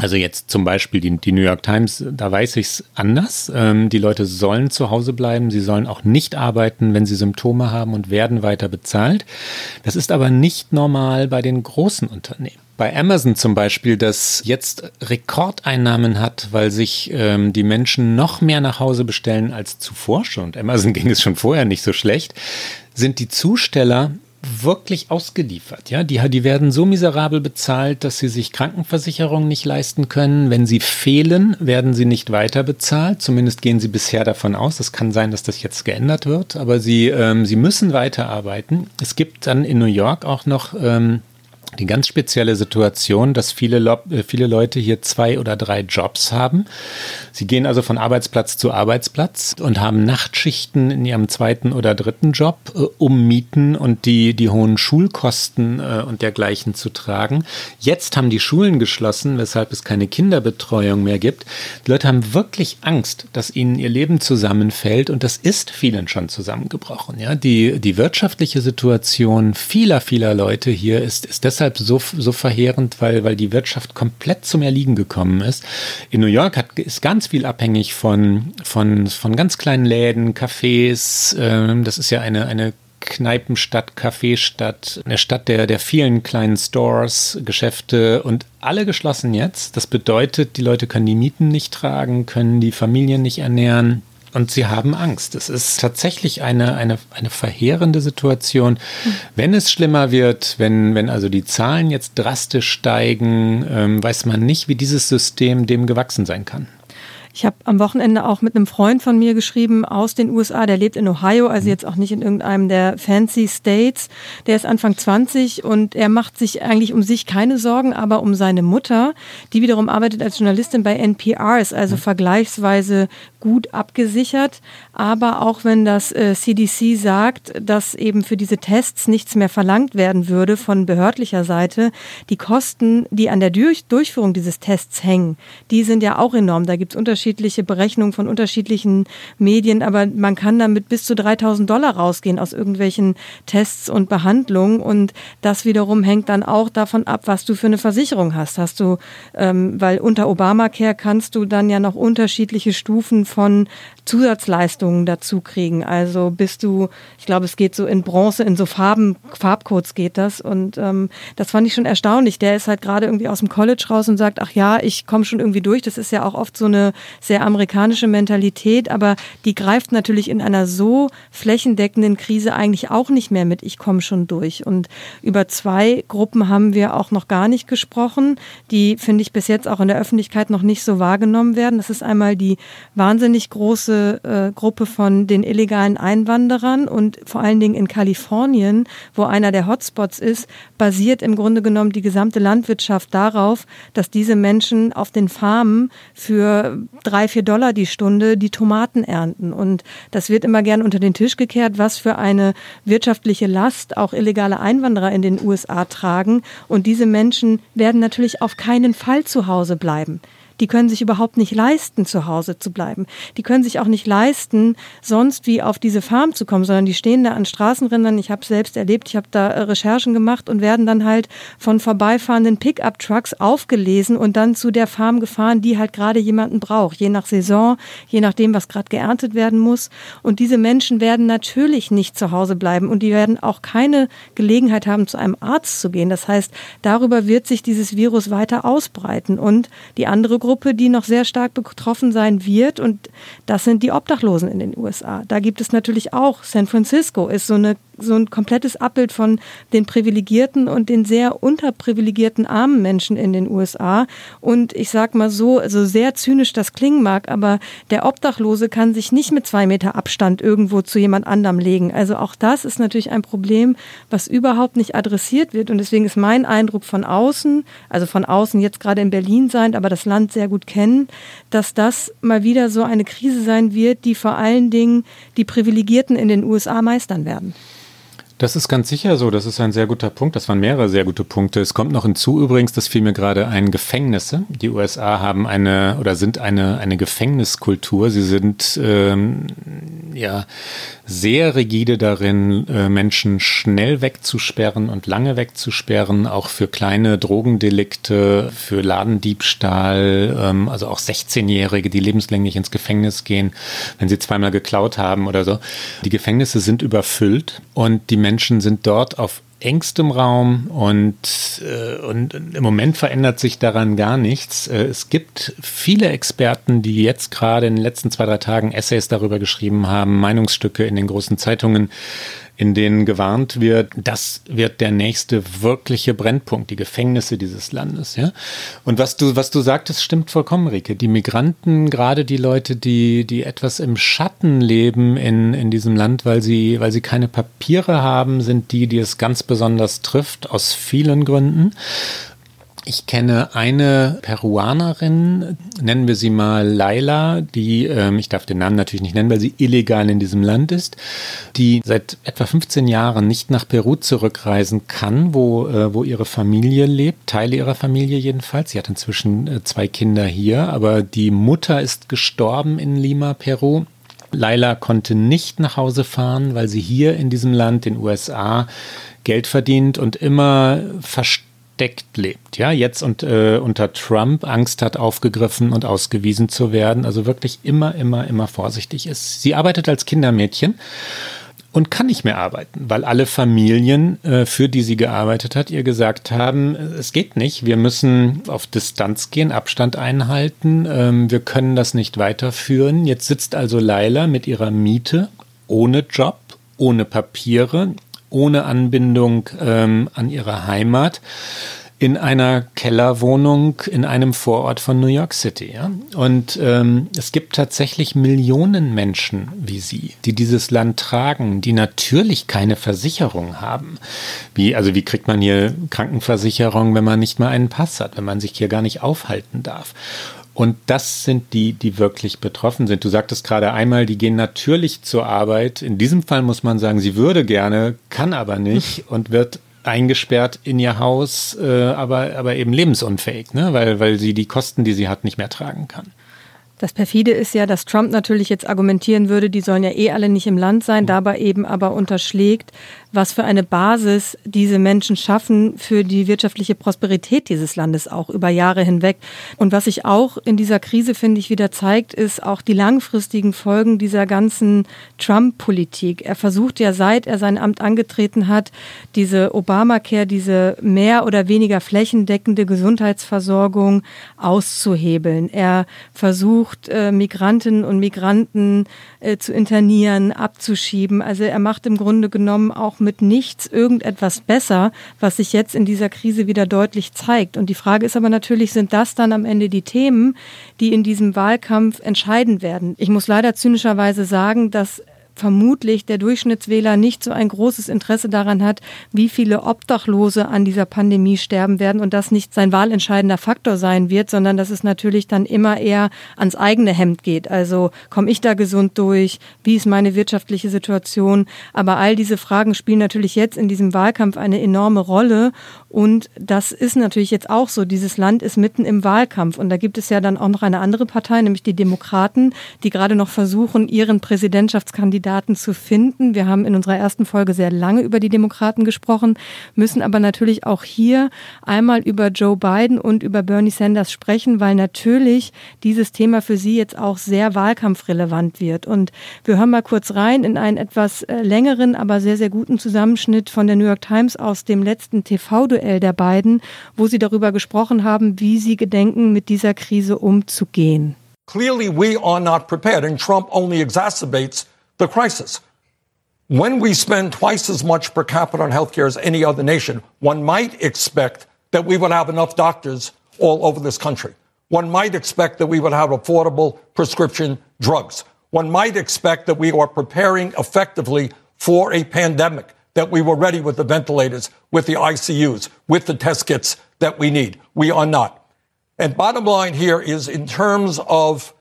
also jetzt zum Beispiel die, die New York Times, da weiß ich es anders. Ähm, die Leute sollen zu Hause bleiben, sie sollen auch nicht arbeiten, wenn sie Symptome haben und werden weiter bezahlt. Das ist aber nicht normal bei den großen Unternehmen. Bei Amazon zum Beispiel, das jetzt Rekordeinnahmen hat, weil sich ähm, die Menschen noch mehr nach Hause bestellen als zuvor schon. Und Amazon [laughs] ging es schon vorher nicht so schlecht, sind die Zusteller wirklich ausgeliefert. Ja, die, die werden so miserabel bezahlt, dass sie sich Krankenversicherungen nicht leisten können. Wenn sie fehlen, werden sie nicht weiter bezahlt. Zumindest gehen sie bisher davon aus. Es kann sein, dass das jetzt geändert wird, aber sie, ähm, sie müssen weiterarbeiten. Es gibt dann in New York auch noch ähm, die ganz spezielle Situation, dass viele, äh, viele Leute hier zwei oder drei Jobs haben. Sie gehen also von Arbeitsplatz zu Arbeitsplatz und haben Nachtschichten in ihrem zweiten oder dritten Job, äh, um Mieten und die, die hohen Schulkosten äh, und dergleichen zu tragen. Jetzt haben die Schulen geschlossen, weshalb es keine Kinderbetreuung mehr gibt. Die Leute haben wirklich Angst, dass ihnen ihr Leben zusammenfällt und das ist vielen schon zusammengebrochen. Ja? Die, die wirtschaftliche Situation vieler, vieler Leute hier ist, ist deshalb deshalb so, so verheerend, weil, weil die Wirtschaft komplett zum Erliegen gekommen ist. In New York hat, ist ganz viel abhängig von, von, von ganz kleinen Läden, Cafés. Ähm, das ist ja eine, eine Kneipenstadt, Kaffeestadt, eine Stadt der, der vielen kleinen Stores, Geschäfte und alle geschlossen jetzt. Das bedeutet, die Leute können die Mieten nicht tragen, können die Familien nicht ernähren und sie haben Angst. Es ist tatsächlich eine, eine, eine verheerende Situation. Wenn es schlimmer wird, wenn, wenn also die Zahlen jetzt drastisch steigen, ähm, weiß man nicht, wie dieses System dem gewachsen sein kann. Ich habe am Wochenende auch mit einem Freund von mir geschrieben aus den USA, der lebt in Ohio, also jetzt auch nicht in irgendeinem der fancy States. Der ist Anfang 20 und er macht sich eigentlich um sich keine Sorgen, aber um seine Mutter, die wiederum arbeitet als Journalistin bei NPR, ist also vergleichsweise gut abgesichert. Aber auch wenn das äh, CDC sagt, dass eben für diese Tests nichts mehr verlangt werden würde von behördlicher Seite, die Kosten, die an der Durch Durchführung dieses Tests hängen, die sind ja auch enorm. Da gibt es unterschiedliche Berechnungen von unterschiedlichen Medien, aber man kann damit bis zu 3000 Dollar rausgehen aus irgendwelchen Tests und Behandlungen. Und das wiederum hängt dann auch davon ab, was du für eine Versicherung hast. Hast du, ähm, weil unter Obamacare kannst du dann ja noch unterschiedliche Stufen von Zusatzleistungen dazu kriegen. Also bist du, ich glaube, es geht so in Bronze, in so Farben, Farbcodes geht das. Und ähm, das fand ich schon erstaunlich. Der ist halt gerade irgendwie aus dem College raus und sagt, ach ja, ich komme schon irgendwie durch. Das ist ja auch oft so eine sehr amerikanische Mentalität, aber die greift natürlich in einer so flächendeckenden Krise eigentlich auch nicht mehr mit, ich komme schon durch. Und über zwei Gruppen haben wir auch noch gar nicht gesprochen, die, finde ich, bis jetzt auch in der Öffentlichkeit noch nicht so wahrgenommen werden. Das ist einmal die wahnsinnig große äh, Gruppe von den illegalen Einwanderern und vor allen Dingen in Kalifornien, wo einer der Hotspots ist, basiert im Grunde genommen die gesamte Landwirtschaft darauf, dass diese Menschen auf den Farmen für drei, vier Dollar die Stunde die Tomaten ernten. Und das wird immer gern unter den Tisch gekehrt, was für eine wirtschaftliche Last auch illegale Einwanderer in den USA tragen. Und diese Menschen werden natürlich auf keinen Fall zu Hause bleiben die können sich überhaupt nicht leisten, zu Hause zu bleiben. Die können sich auch nicht leisten, sonst wie auf diese Farm zu kommen, sondern die stehen da an Straßenrändern. Ich habe selbst erlebt, ich habe da äh, Recherchen gemacht und werden dann halt von vorbeifahrenden Pickup-Trucks aufgelesen und dann zu der Farm gefahren, die halt gerade jemanden braucht, je nach Saison, je nachdem, was gerade geerntet werden muss. Und diese Menschen werden natürlich nicht zu Hause bleiben und die werden auch keine Gelegenheit haben, zu einem Arzt zu gehen. Das heißt, darüber wird sich dieses Virus weiter ausbreiten. Und die andere Gruppe Gruppe, die noch sehr stark betroffen sein wird. Und das sind die Obdachlosen in den USA. Da gibt es natürlich auch, San Francisco ist so eine so ein komplettes Abbild von den privilegierten und den sehr unterprivilegierten armen Menschen in den USA. Und ich sag mal so, also sehr zynisch das klingen mag, aber der Obdachlose kann sich nicht mit zwei Meter Abstand irgendwo zu jemand anderem legen. Also auch das ist natürlich ein Problem, was überhaupt nicht adressiert wird. Und deswegen ist mein Eindruck von außen, also von außen jetzt gerade in Berlin sein, aber das Land sehr gut kennen, dass das mal wieder so eine Krise sein wird, die vor allen Dingen die Privilegierten in den USA meistern werden. Das ist ganz sicher so. Das ist ein sehr guter Punkt. Das waren mehrere sehr gute Punkte. Es kommt noch hinzu übrigens, das fiel mir gerade ein, Gefängnisse. Die USA haben eine oder sind eine, eine Gefängniskultur. Sie sind ähm, ja sehr rigide darin, äh, Menschen schnell wegzusperren und lange wegzusperren, auch für kleine Drogendelikte, für Ladendiebstahl, ähm, also auch 16-Jährige, die lebenslänglich ins Gefängnis gehen, wenn sie zweimal geklaut haben oder so. Die Gefängnisse sind überfüllt und die Menschen Menschen sind dort auf engstem Raum und, äh, und im Moment verändert sich daran gar nichts. Äh, es gibt viele Experten, die jetzt gerade in den letzten zwei, drei Tagen Essays darüber geschrieben haben, Meinungsstücke in den großen Zeitungen, in denen gewarnt wird, das wird der nächste wirkliche Brennpunkt, die Gefängnisse dieses Landes, ja. Und was du, was du sagtest, stimmt vollkommen, Rike. Die Migranten, gerade die Leute, die, die etwas im Schatten leben in, in diesem Land, weil sie, weil sie keine Papiere haben, sind die, die es ganz besonders trifft, aus vielen Gründen. Ich kenne eine Peruanerin, nennen wir sie mal Laila, die, ähm, ich darf den Namen natürlich nicht nennen, weil sie illegal in diesem Land ist, die seit etwa 15 Jahren nicht nach Peru zurückreisen kann, wo, äh, wo ihre Familie lebt, Teile ihrer Familie jedenfalls. Sie hat inzwischen äh, zwei Kinder hier, aber die Mutter ist gestorben in Lima, Peru. Laila konnte nicht nach Hause fahren, weil sie hier in diesem Land, den USA, Geld verdient und immer verstanden versteckt lebt, ja, jetzt und äh, unter Trump Angst hat, aufgegriffen und ausgewiesen zu werden, also wirklich immer, immer, immer vorsichtig ist. Sie arbeitet als Kindermädchen und kann nicht mehr arbeiten, weil alle Familien, äh, für die sie gearbeitet hat, ihr gesagt haben, es geht nicht, wir müssen auf Distanz gehen, Abstand einhalten, ähm, wir können das nicht weiterführen. Jetzt sitzt also Laila mit ihrer Miete ohne Job, ohne Papiere, ohne Anbindung ähm, an ihre Heimat in einer Kellerwohnung in einem Vorort von New York City. Ja? Und ähm, es gibt tatsächlich Millionen Menschen wie Sie, die dieses Land tragen, die natürlich keine Versicherung haben. Wie, also wie kriegt man hier Krankenversicherung, wenn man nicht mal einen Pass hat, wenn man sich hier gar nicht aufhalten darf? Und das sind die, die wirklich betroffen sind. Du sagtest gerade einmal, die gehen natürlich zur Arbeit. In diesem Fall muss man sagen, sie würde gerne, kann aber nicht [laughs] und wird eingesperrt in ihr Haus, äh, aber, aber eben lebensunfähig, ne? weil, weil sie die Kosten, die sie hat, nicht mehr tragen kann. Das perfide ist ja, dass Trump natürlich jetzt argumentieren würde, die sollen ja eh alle nicht im Land sein, dabei eben aber unterschlägt, was für eine Basis diese Menschen schaffen für die wirtschaftliche Prosperität dieses Landes auch über Jahre hinweg. Und was sich auch in dieser Krise, finde ich, wieder zeigt, ist auch die langfristigen Folgen dieser ganzen Trump-Politik. Er versucht ja, seit er sein Amt angetreten hat, diese Obamacare, diese mehr oder weniger flächendeckende Gesundheitsversorgung auszuhebeln. Er versucht, äh, Migrantinnen und Migranten äh, zu internieren, abzuschieben. Also er macht im Grunde genommen auch mit nichts irgendetwas besser, was sich jetzt in dieser Krise wieder deutlich zeigt. Und die Frage ist aber natürlich, sind das dann am Ende die Themen, die in diesem Wahlkampf entscheiden werden? Ich muss leider zynischerweise sagen, dass vermutlich der Durchschnittswähler nicht so ein großes Interesse daran hat, wie viele Obdachlose an dieser Pandemie sterben werden und das nicht sein wahlentscheidender Faktor sein wird, sondern dass es natürlich dann immer eher ans eigene Hemd geht. Also komme ich da gesund durch? Wie ist meine wirtschaftliche Situation? Aber all diese Fragen spielen natürlich jetzt in diesem Wahlkampf eine enorme Rolle und das ist natürlich jetzt auch so. Dieses Land ist mitten im Wahlkampf und da gibt es ja dann auch noch eine andere Partei, nämlich die Demokraten, die gerade noch versuchen, ihren Präsidentschaftskandidaten Kandidaten zu finden. Wir haben in unserer ersten Folge sehr lange über die Demokraten gesprochen, müssen aber natürlich auch hier einmal über Joe Biden und über Bernie Sanders sprechen, weil natürlich dieses Thema für sie jetzt auch sehr wahlkampfrelevant wird. Und wir hören mal kurz rein in einen etwas äh, längeren, aber sehr, sehr guten Zusammenschnitt von der New York Times aus dem letzten TV-Duell der beiden, wo sie darüber gesprochen haben, wie sie gedenken, mit dieser Krise umzugehen. Clearly, we are not prepared, and Trump only exacerbates the crisis. When we spend twice as much per capita on healthcare as any other nation, one might expect that we would have enough doctors all over this country. One might expect that we would have affordable prescription drugs. One might expect that we are preparing effectively for a pandemic, that we were ready with the ventilators, with the ICUs, with the test kits that we need. We are not. And bottom line here is in terms of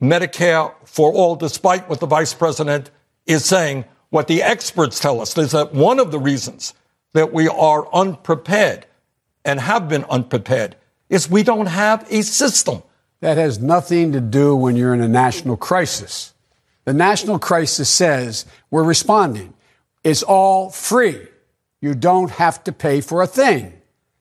Medicare for all, despite what the vice president is saying. What the experts tell us is that one of the reasons that we are unprepared and have been unprepared is we don't have a system. That has nothing to do when you're in a national crisis. The national crisis says we're responding. It's all free. You don't have to pay for a thing.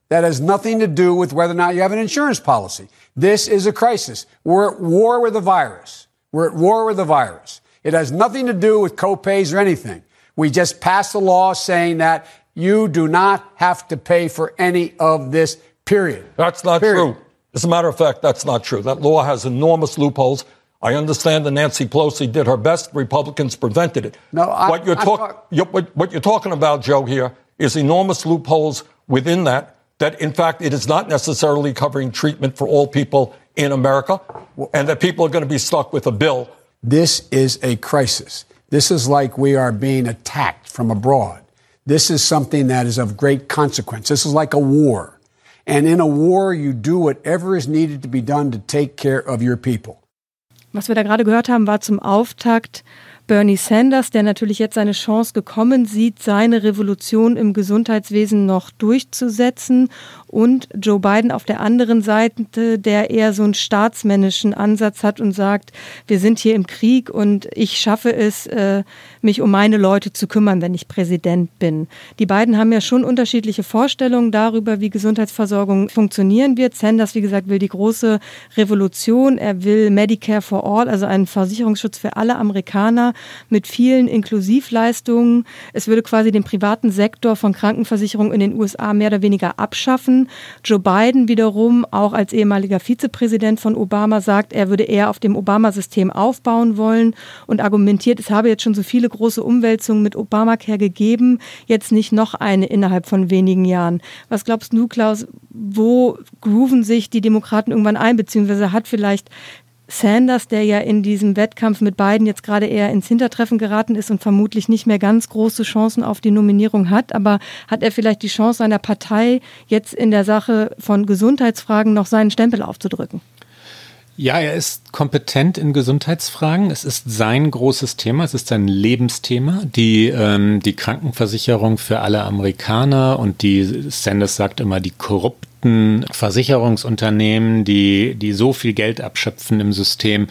That has nothing to do with whether or not you have an insurance policy. This is a crisis. We're at war with the virus. We're at war with the virus. It has nothing to do with copays or anything. We just passed a law saying that you do not have to pay for any of this, period. That's not period. true. As a matter of fact, that's not true. That law has enormous loopholes. I understand that Nancy Pelosi did her best. Republicans prevented it. No, I, what you're, talk, talk- you're, what you're talking about, Joe, here is enormous loopholes within that that in fact it is not necessarily covering treatment for all people in America and that people are going to be stuck with a bill. This is a crisis. This is like we are being attacked from abroad. This is something that is of great consequence. This is like a war. And in a war, you do whatever is needed to be done to take care of your people. Was wir da gerade gehört haben, war zum Auftakt Bernie Sanders, der natürlich jetzt seine Chance gekommen sieht, seine Revolution im Gesundheitswesen noch durchzusetzen und Joe Biden auf der anderen Seite, der eher so einen staatsmännischen Ansatz hat und sagt, wir sind hier im Krieg und ich schaffe es, äh, mich um meine Leute zu kümmern, wenn ich Präsident bin. Die beiden haben ja schon unterschiedliche Vorstellungen darüber, wie Gesundheitsversorgung funktionieren wird. Sanders, wie gesagt, will die große Revolution. Er will Medicare for All, also einen Versicherungsschutz für alle Amerikaner. Mit vielen Inklusivleistungen. Es würde quasi den privaten Sektor von Krankenversicherungen in den USA mehr oder weniger abschaffen. Joe Biden wiederum, auch als ehemaliger Vizepräsident von Obama, sagt, er würde eher auf dem Obama-System aufbauen wollen und argumentiert, es habe jetzt schon so viele große Umwälzungen mit Obamacare gegeben, jetzt nicht noch eine innerhalb von wenigen Jahren. Was glaubst du, Klaus, wo grooven sich die Demokraten irgendwann ein, beziehungsweise hat vielleicht Sanders, der ja in diesem Wettkampf mit Biden jetzt gerade eher ins Hintertreffen geraten ist und vermutlich nicht mehr ganz große Chancen auf die Nominierung hat, aber hat er vielleicht die Chance seiner Partei jetzt in der Sache von Gesundheitsfragen noch seinen Stempel aufzudrücken? Ja, er ist kompetent in Gesundheitsfragen. Es ist sein großes Thema. Es ist sein Lebensthema. Die, ähm, die Krankenversicherung für alle Amerikaner und die, Sanders sagt immer, die korrupten Versicherungsunternehmen, die, die so viel Geld abschöpfen im System,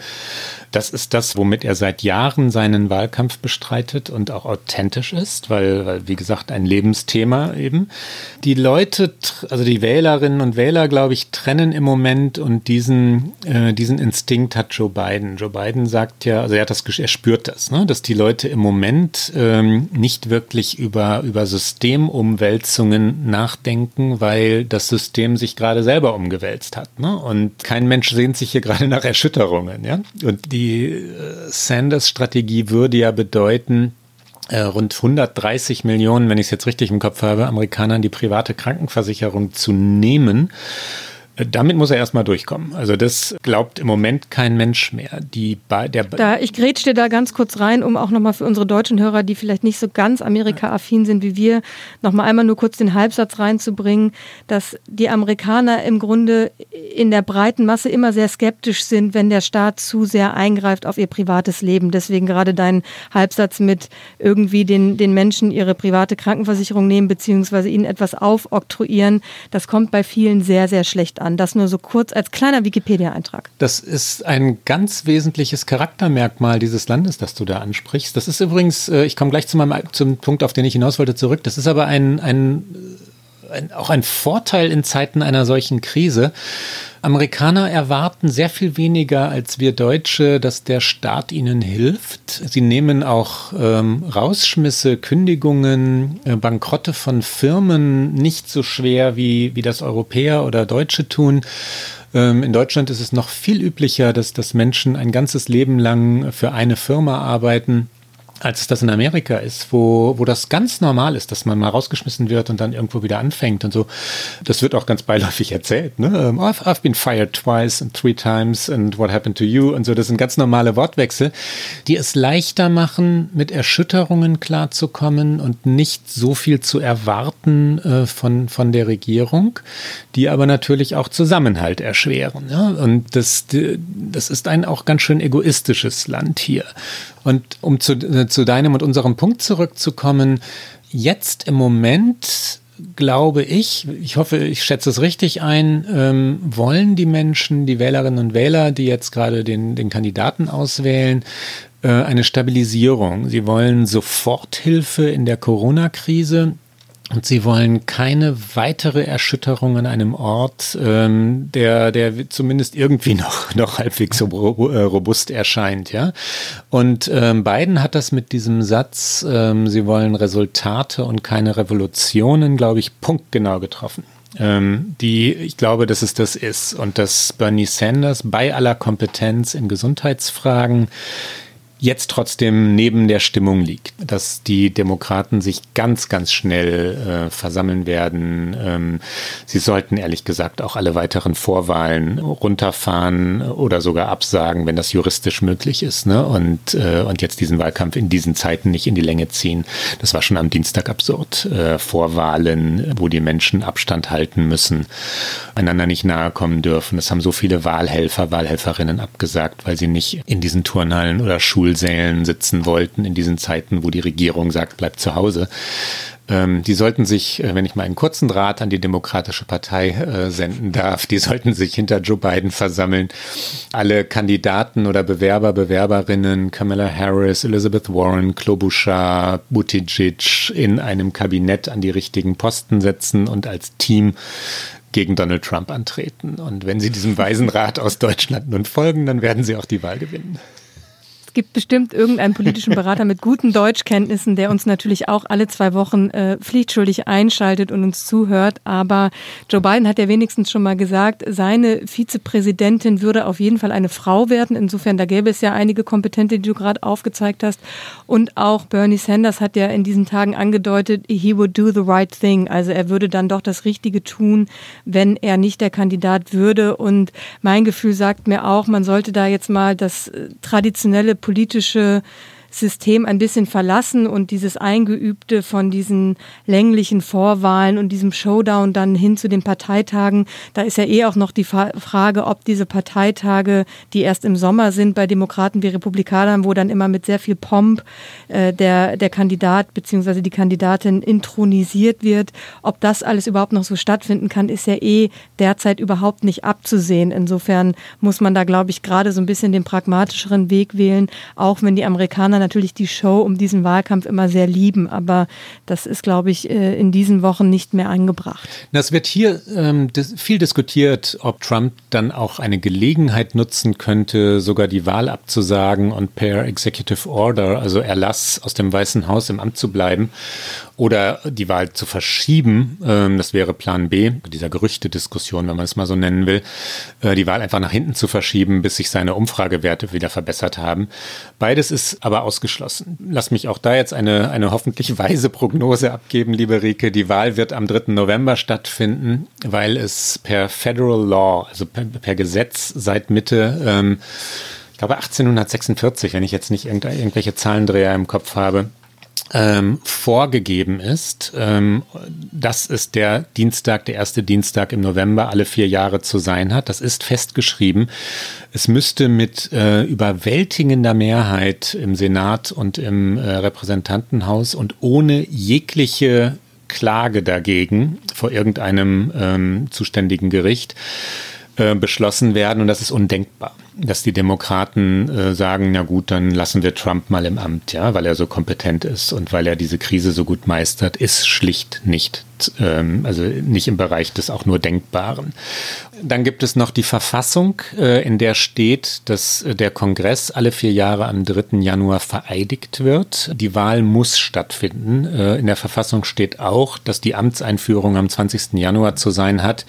das ist das, womit er seit Jahren seinen Wahlkampf bestreitet und auch authentisch ist, weil, weil, wie gesagt, ein Lebensthema eben. Die Leute, also die Wählerinnen und Wähler, glaube ich, trennen im Moment und diesen, äh, diesen Instinkt hat Joe Biden. Joe Biden sagt ja, also er hat das, er spürt das, ne, dass die Leute im Moment ähm, nicht wirklich über, über Systemumwälzungen nachdenken, weil das System sich gerade selber umgewälzt hat. Ne? Und kein Mensch sehnt sich hier gerade nach Erschütterungen. Ja? Und die die äh, Sanders-Strategie würde ja bedeuten, äh, rund 130 Millionen, wenn ich es jetzt richtig im Kopf habe, Amerikanern die private Krankenversicherung zu nehmen. Damit muss er erstmal durchkommen. Also das glaubt im Moment kein Mensch mehr. Die, der da, ich grätsch dir da ganz kurz rein, um auch nochmal für unsere deutschen Hörer, die vielleicht nicht so ganz Amerika-affin sind wie wir, nochmal einmal nur kurz den Halbsatz reinzubringen, dass die Amerikaner im Grunde in der breiten Masse immer sehr skeptisch sind, wenn der Staat zu sehr eingreift auf ihr privates Leben. Deswegen gerade dein Halbsatz mit irgendwie den, den Menschen ihre private Krankenversicherung nehmen, beziehungsweise ihnen etwas aufoktroyieren, das kommt bei vielen sehr, sehr schlecht an an. Das nur so kurz als kleiner Wikipedia-Eintrag. Das ist ein ganz wesentliches Charaktermerkmal dieses Landes, das du da ansprichst. Das ist übrigens, äh, ich komme gleich zu meinem, zum Punkt, auf den ich hinaus wollte, zurück. Das ist aber ein, ein, ein auch ein Vorteil in Zeiten einer solchen Krise. Amerikaner erwarten sehr viel weniger als wir Deutsche, dass der Staat ihnen hilft. Sie nehmen auch ähm, Rausschmisse, Kündigungen, äh, Bankrotte von Firmen nicht so schwer, wie, wie das Europäer oder Deutsche tun. Ähm, in Deutschland ist es noch viel üblicher, dass, dass Menschen ein ganzes Leben lang für eine Firma arbeiten als es das in Amerika ist, wo, wo das ganz normal ist, dass man mal rausgeschmissen wird und dann irgendwo wieder anfängt und so. Das wird auch ganz beiläufig erzählt. Ne? Um, I've, I've been fired twice and three times and what happened to you und so. Das sind ganz normale Wortwechsel, die es leichter machen, mit Erschütterungen klarzukommen und nicht so viel zu erwarten äh, von, von der Regierung, die aber natürlich auch Zusammenhalt erschweren. Ja? Und das, das ist ein auch ganz schön egoistisches Land hier. Und um zu, äh, zu deinem und unserem Punkt zurückzukommen, jetzt im Moment glaube ich, ich hoffe, ich schätze es richtig ein, ähm, wollen die Menschen, die Wählerinnen und Wähler, die jetzt gerade den, den Kandidaten auswählen, äh, eine Stabilisierung. Sie wollen Soforthilfe in der Corona-Krise. Und sie wollen keine weitere Erschütterung an einem Ort, ähm, der, der zumindest irgendwie noch, noch halbwegs so äh, robust erscheint, ja. Und ähm, Biden hat das mit diesem Satz, ähm, sie wollen Resultate und keine Revolutionen, glaube ich, punktgenau getroffen. Ähm, die, ich glaube, dass es das ist und dass Bernie Sanders bei aller Kompetenz in Gesundheitsfragen jetzt trotzdem neben der Stimmung liegt, dass die Demokraten sich ganz, ganz schnell äh, versammeln werden. Ähm, sie sollten ehrlich gesagt auch alle weiteren Vorwahlen runterfahren oder sogar absagen, wenn das juristisch möglich ist. Ne? Und, äh, und jetzt diesen Wahlkampf in diesen Zeiten nicht in die Länge ziehen. Das war schon am Dienstag absurd. Äh, Vorwahlen, wo die Menschen Abstand halten müssen, einander nicht nahe kommen dürfen. Das haben so viele Wahlhelfer, Wahlhelferinnen abgesagt, weil sie nicht in diesen Turnhallen oder Schulen Schulsälen sitzen wollten in diesen Zeiten, wo die Regierung sagt, bleibt zu Hause. Ähm, die sollten sich, äh, wenn ich mal einen kurzen Draht an die Demokratische Partei äh, senden darf, die sollten sich hinter Joe Biden versammeln. Alle Kandidaten oder Bewerber, Bewerberinnen, Kamala Harris, Elizabeth Warren, Klobuchar, Buttigieg in einem Kabinett an die richtigen Posten setzen und als Team gegen Donald Trump antreten. Und wenn sie diesem weisen Rat aus Deutschland nun folgen, dann werden sie auch die Wahl gewinnen gibt bestimmt irgendeinen politischen Berater mit guten Deutschkenntnissen, der uns natürlich auch alle zwei Wochen äh, pflichtschuldig einschaltet und uns zuhört. Aber Joe Biden hat ja wenigstens schon mal gesagt, seine Vizepräsidentin würde auf jeden Fall eine Frau werden. Insofern, da gäbe es ja einige Kompetente, die du gerade aufgezeigt hast. Und auch Bernie Sanders hat ja in diesen Tagen angedeutet, he would do the right thing. Also er würde dann doch das Richtige tun, wenn er nicht der Kandidat würde. Und mein Gefühl sagt mir auch, man sollte da jetzt mal das äh, traditionelle politische System ein bisschen verlassen und dieses Eingeübte von diesen länglichen Vorwahlen und diesem Showdown dann hin zu den Parteitagen. Da ist ja eh auch noch die Frage, ob diese Parteitage, die erst im Sommer sind bei Demokraten wie Republikanern, wo dann immer mit sehr viel Pomp äh, der, der Kandidat bzw. die Kandidatin intronisiert wird, ob das alles überhaupt noch so stattfinden kann, ist ja eh derzeit überhaupt nicht abzusehen. Insofern muss man da, glaube ich, gerade so ein bisschen den pragmatischeren Weg wählen, auch wenn die Amerikaner natürlich die Show um diesen Wahlkampf immer sehr lieben, aber das ist, glaube ich, äh, in diesen Wochen nicht mehr angebracht. Das wird hier ähm, viel diskutiert, ob Trump dann auch eine Gelegenheit nutzen könnte, sogar die Wahl abzusagen und per Executive Order, also Erlass aus dem Weißen Haus im Amt zu bleiben oder die Wahl zu verschieben. Ähm, das wäre Plan B, dieser Gerüchtediskussion, wenn man es mal so nennen will, äh, die Wahl einfach nach hinten zu verschieben, bis sich seine Umfragewerte wieder verbessert haben. Beides ist aber ausgeschlossen. Lass mich auch da jetzt eine, eine hoffentlich weise Prognose abgeben, liebe Rike. Die Wahl wird am 3. November stattfinden, weil es per Federal Law, also per, per Gesetz seit Mitte ähm, ich glaube 1846, wenn ich jetzt nicht irgendwelche Zahlendreher im Kopf habe, ähm, vorgegeben ist, ähm, dass es der Dienstag, der erste Dienstag im November alle vier Jahre zu sein hat. Das ist festgeschrieben. Es müsste mit äh, überwältigender Mehrheit im Senat und im äh, Repräsentantenhaus und ohne jegliche Klage dagegen vor irgendeinem ähm, zuständigen Gericht äh, beschlossen werden und das ist undenkbar, dass die Demokraten äh, sagen, na gut, dann lassen wir Trump mal im Amt, ja, weil er so kompetent ist und weil er diese Krise so gut meistert, ist schlicht nicht, ähm, also nicht im Bereich des auch nur Denkbaren. Dann gibt es noch die Verfassung, äh, in der steht, dass äh, der Kongress alle vier Jahre am 3. Januar vereidigt wird. Die Wahl muss stattfinden. Äh, in der Verfassung steht auch, dass die Amtseinführung am 20. Januar zu sein hat.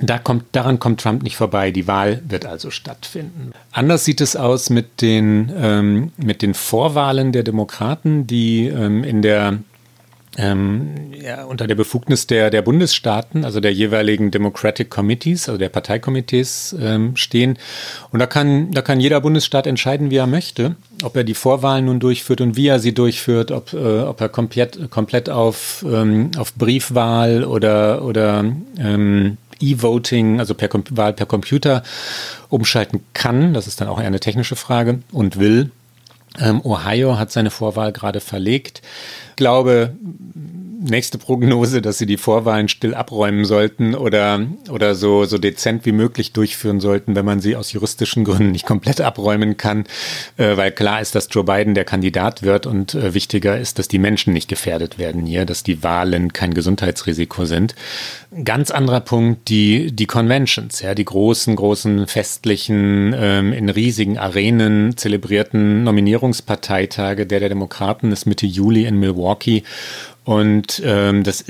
Da kommt, daran kommt Trump nicht vorbei. Die Wahl wird also stattfinden. Anders sieht es aus mit den, ähm, mit den Vorwahlen der Demokraten, die ähm, in der ähm, ja, unter der Befugnis der, der Bundesstaaten, also der jeweiligen Democratic Committees, also der Parteikomitees ähm, stehen. Und da kann, da kann jeder Bundesstaat entscheiden, wie er möchte, ob er die Vorwahlen nun durchführt und wie er sie durchführt, ob, äh, ob er komplett, komplett auf, ähm, auf Briefwahl oder, oder ähm, E-Voting, also per Wahl per Computer umschalten kann. Das ist dann auch eher eine technische Frage und will. Ähm, Ohio hat seine Vorwahl gerade verlegt. Ich glaube, nächste Prognose, dass sie die Vorwahlen still abräumen sollten oder, oder so, so dezent wie möglich durchführen sollten, wenn man sie aus juristischen Gründen nicht komplett abräumen kann, äh, weil klar ist, dass Joe Biden der Kandidat wird und äh, wichtiger ist, dass die Menschen nicht gefährdet werden hier, dass die Wahlen kein Gesundheitsrisiko sind. Ganz anderer Punkt, die, die Conventions, ja, die großen, großen festlichen, ähm, in riesigen Arenen zelebrierten Nominierungsparteitage. Der der Demokraten ist Mitte Juli in Milwaukee und ähm, das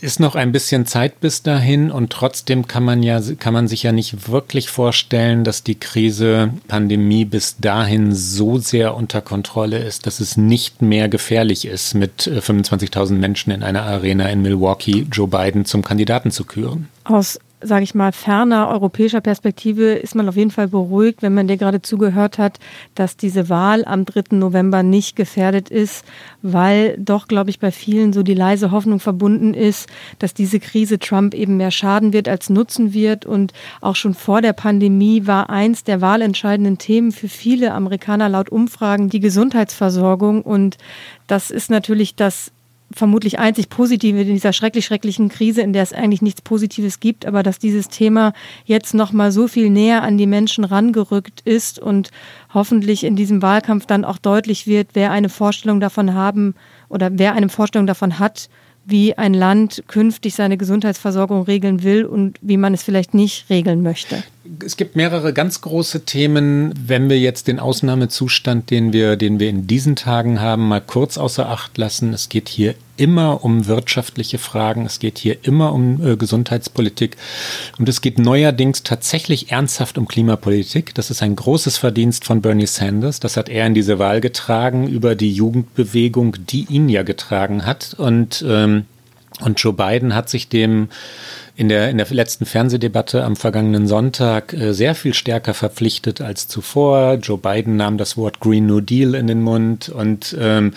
ist noch ein bisschen Zeit bis dahin und trotzdem kann man ja kann man sich ja nicht wirklich vorstellen, dass die Krise Pandemie bis dahin so sehr unter Kontrolle ist, dass es nicht mehr gefährlich ist, mit 25.000 äh, Menschen in einer Arena in Milwaukee Joe Biden zum Kandidaten zu küren. Aus sage ich mal, ferner europäischer Perspektive ist man auf jeden Fall beruhigt, wenn man dir gerade zugehört hat, dass diese Wahl am 3. November nicht gefährdet ist, weil doch, glaube ich, bei vielen so die leise Hoffnung verbunden ist, dass diese Krise Trump eben mehr schaden wird als nutzen wird. Und auch schon vor der Pandemie war eins der wahlentscheidenden Themen für viele Amerikaner laut Umfragen die Gesundheitsversorgung. Und das ist natürlich das vermutlich einzig Positive in dieser schrecklich schrecklichen Krise, in der es eigentlich nichts Positives gibt, aber dass dieses Thema jetzt noch mal so viel näher an die Menschen rangerückt ist und hoffentlich in diesem Wahlkampf dann auch deutlich wird, wer eine Vorstellung davon haben oder wer eine Vorstellung davon hat, wie ein Land künftig seine Gesundheitsversorgung regeln will und wie man es vielleicht nicht regeln möchte. Es gibt mehrere ganz große Themen. Wenn wir jetzt den Ausnahmezustand, den wir, den wir in diesen Tagen haben, mal kurz außer Acht lassen. Es geht hier immer um wirtschaftliche Fragen. Es geht hier immer um äh, Gesundheitspolitik. Und es geht neuerdings tatsächlich ernsthaft um Klimapolitik. Das ist ein großes Verdienst von Bernie Sanders. Das hat er in diese Wahl getragen über die Jugendbewegung, die ihn ja getragen hat. Und, ähm, und Joe Biden hat sich dem in der, in der letzten Fernsehdebatte am vergangenen Sonntag äh, sehr viel stärker verpflichtet als zuvor. Joe Biden nahm das Wort Green New Deal in den Mund und ähm,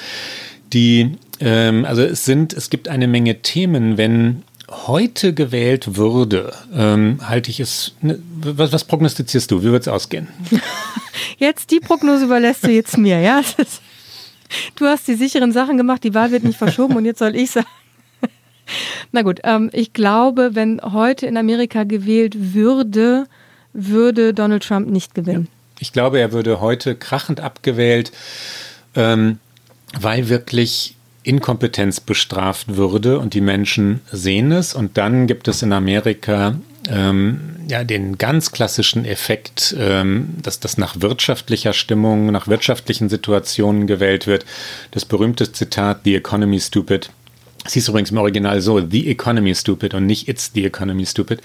die, ähm, also es sind, es gibt eine Menge Themen, wenn heute gewählt würde, ähm, halte ich es. Ne, was, was prognostizierst du? Wie wird es ausgehen? [laughs] Jetzt die Prognose überlässt du jetzt mir, ja? Du hast die sicheren Sachen gemacht, die Wahl wird nicht verschoben und jetzt soll ich sagen. [laughs] Na gut, ähm, ich glaube, wenn heute in Amerika gewählt würde, würde Donald Trump nicht gewinnen. Ja. Ich glaube, er würde heute krachend abgewählt, ähm, weil wirklich Inkompetenz bestraft würde und die Menschen sehen es. Und dann gibt es in Amerika ähm, ja den ganz klassischen Effekt, ähm, dass das nach wirtschaftlicher Stimmung, nach wirtschaftlichen Situationen gewählt wird. Das berühmte Zitat, The Economy Stupid. Es hieß übrigens im Original so, The Economy Stupid und nicht It's the Economy Stupid.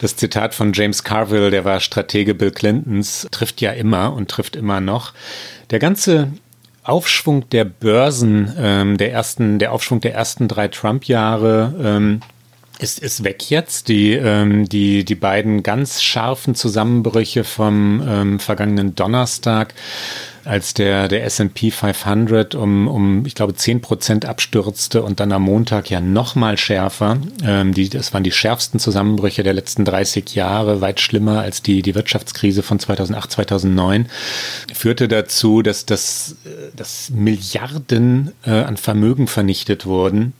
Das Zitat von James Carville, der war Stratege Bill Clintons, trifft ja immer und trifft immer noch. Der ganze Aufschwung der Börsen, ähm, der ersten, der Aufschwung der ersten drei Trump-Jahre ähm, ist, ist weg jetzt. Die, ähm, die, die beiden ganz scharfen Zusammenbrüche vom ähm, vergangenen Donnerstag als der, der S&P 500 um, um, ich glaube, 10 Prozent abstürzte und dann am Montag ja noch mal schärfer. Ähm, die, das waren die schärfsten Zusammenbrüche der letzten 30 Jahre, weit schlimmer als die, die Wirtschaftskrise von 2008, 2009, führte dazu, dass, dass, äh, dass Milliarden äh, an Vermögen vernichtet wurden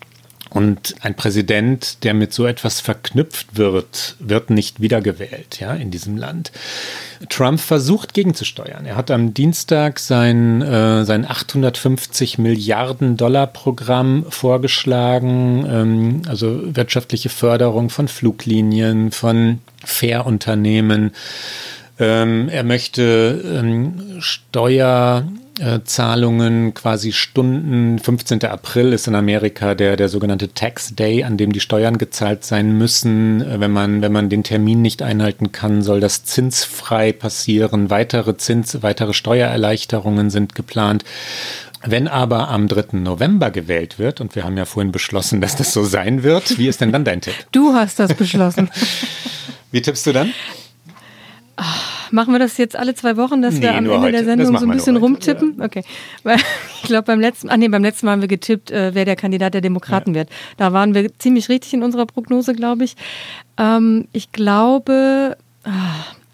und ein Präsident, der mit so etwas verknüpft wird, wird nicht wiedergewählt, ja, in diesem Land. Trump versucht gegenzusteuern. Er hat am Dienstag sein, äh, sein 850 Milliarden Dollar Programm vorgeschlagen, ähm, also wirtschaftliche Förderung von Fluglinien, von Fairunternehmen. Ähm, er möchte ähm, Steuer Zahlungen quasi Stunden. 15. April ist in Amerika der, der sogenannte Tax Day, an dem die Steuern gezahlt sein müssen. Äh, wenn man, wenn man den Termin nicht einhalten kann, soll das zinsfrei passieren. Weitere Zins, weitere Steuererleichterungen sind geplant. Wenn aber am 3. November gewählt wird, und wir haben ja vorhin beschlossen, dass das so sein wird, wie ist denn dann dein Tipp? Du hast das beschlossen. wie tippst du dann? Ach Machen wir das jetzt alle zwei Wochen, dass nee, wir am Ende heute. der Sendung so ein bisschen rumtippen? Ja. Okay. [laughs] Weil ich glaube, beim letzten, ah nee, beim letzten Mal haben wir getippt, äh, wer der Kandidat der Demokraten ja. wird. Da waren wir ziemlich richtig in unserer Prognose, glaube ich. Ähm, ich glaube, ah,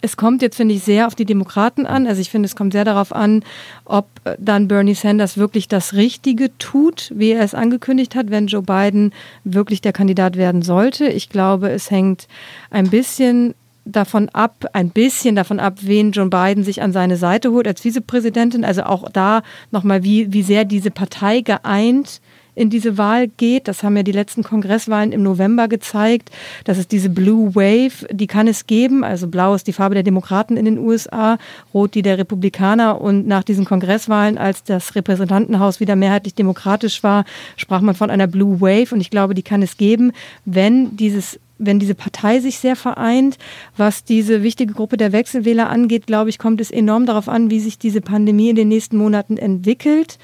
es kommt jetzt, finde ich, sehr auf die Demokraten an. Also ich finde, es kommt sehr darauf an, ob äh, dann Bernie Sanders wirklich das Richtige tut, wie er es angekündigt hat, wenn Joe Biden wirklich der Kandidat werden sollte. Ich glaube, es hängt ein bisschen davon ab, ein bisschen davon ab, wen John Biden sich an seine Seite holt als Vizepräsidentin. Also auch da nochmal, wie, wie sehr diese Partei geeint in diese Wahl geht. Das haben ja die letzten Kongresswahlen im November gezeigt. Das ist diese Blue Wave, die kann es geben. Also blau ist die Farbe der Demokraten in den USA, rot die der Republikaner. Und nach diesen Kongresswahlen, als das Repräsentantenhaus wieder mehrheitlich demokratisch war, sprach man von einer Blue Wave. Und ich glaube, die kann es geben, wenn dieses wenn diese Partei sich sehr vereint, was diese wichtige Gruppe der Wechselwähler angeht, glaube ich, kommt es enorm darauf an, wie sich diese Pandemie in den nächsten Monaten entwickelt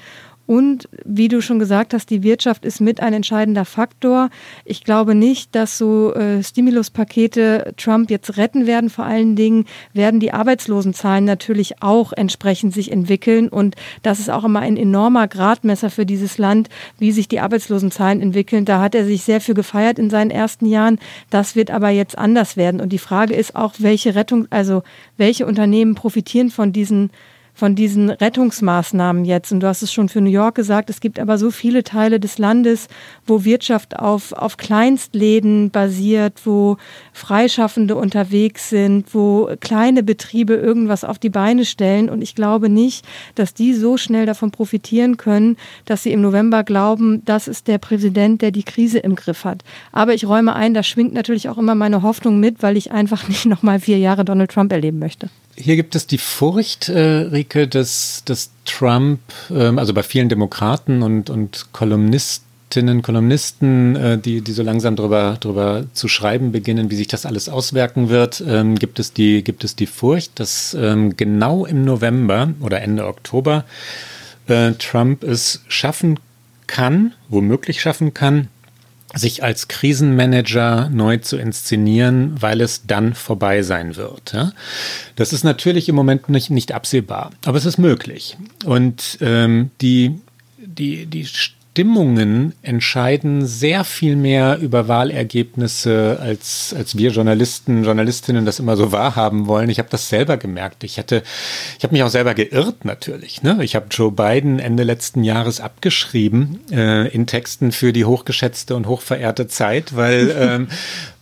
und wie du schon gesagt hast, die Wirtschaft ist mit ein entscheidender Faktor. Ich glaube nicht, dass so äh, Stimuluspakete Trump jetzt retten werden. Vor allen Dingen werden die Arbeitslosenzahlen natürlich auch entsprechend sich entwickeln. Und das ist auch immer ein enormer Gradmesser für dieses Land, wie sich die Arbeitslosenzahlen entwickeln. Da hat er sich sehr für gefeiert in seinen ersten Jahren. Das wird aber jetzt anders werden. Und die Frage ist auch, welche Rettung, also welche Unternehmen profitieren von diesen von diesen Rettungsmaßnahmen jetzt. Und du hast es schon für New York gesagt, es gibt aber so viele Teile des Landes, wo Wirtschaft auf, auf Kleinstläden basiert, wo Freischaffende unterwegs sind, wo kleine Betriebe irgendwas auf die Beine stellen. Und ich glaube nicht, dass die so schnell davon profitieren können, dass sie im November glauben, das ist der Präsident, der die Krise im Griff hat. Aber ich räume ein, da schwingt natürlich auch immer meine Hoffnung mit, weil ich einfach [laughs] nicht nochmal vier Jahre Donald Trump erleben möchte. Hier gibt es die Furcht, äh, Rike, dass, dass Trump, ähm, also bei vielen Demokraten und, und Kolumnistinnen, Kolumnisten, äh, die, die so langsam drüber, drüber zu schreiben beginnen, wie sich das alles auswirken wird, ähm, gibt, es die, gibt es die Furcht, dass ähm, genau im November oder Ende Oktober äh, Trump es schaffen kann, womöglich schaffen kann, sich als Krisenmanager neu zu inszenieren, weil es dann vorbei sein wird. Das ist natürlich im Moment nicht, nicht absehbar, aber es ist möglich. Und ähm, die, die, die Stimmungen entscheiden sehr viel mehr über Wahlergebnisse, als, als wir Journalisten, Journalistinnen das immer so wahrhaben wollen. Ich habe das selber gemerkt. Ich hatte, ich habe mich auch selber geirrt natürlich. Ne? Ich habe Joe Biden Ende letzten Jahres abgeschrieben äh, in Texten für die hochgeschätzte und hochverehrte Zeit, weil [laughs] ähm,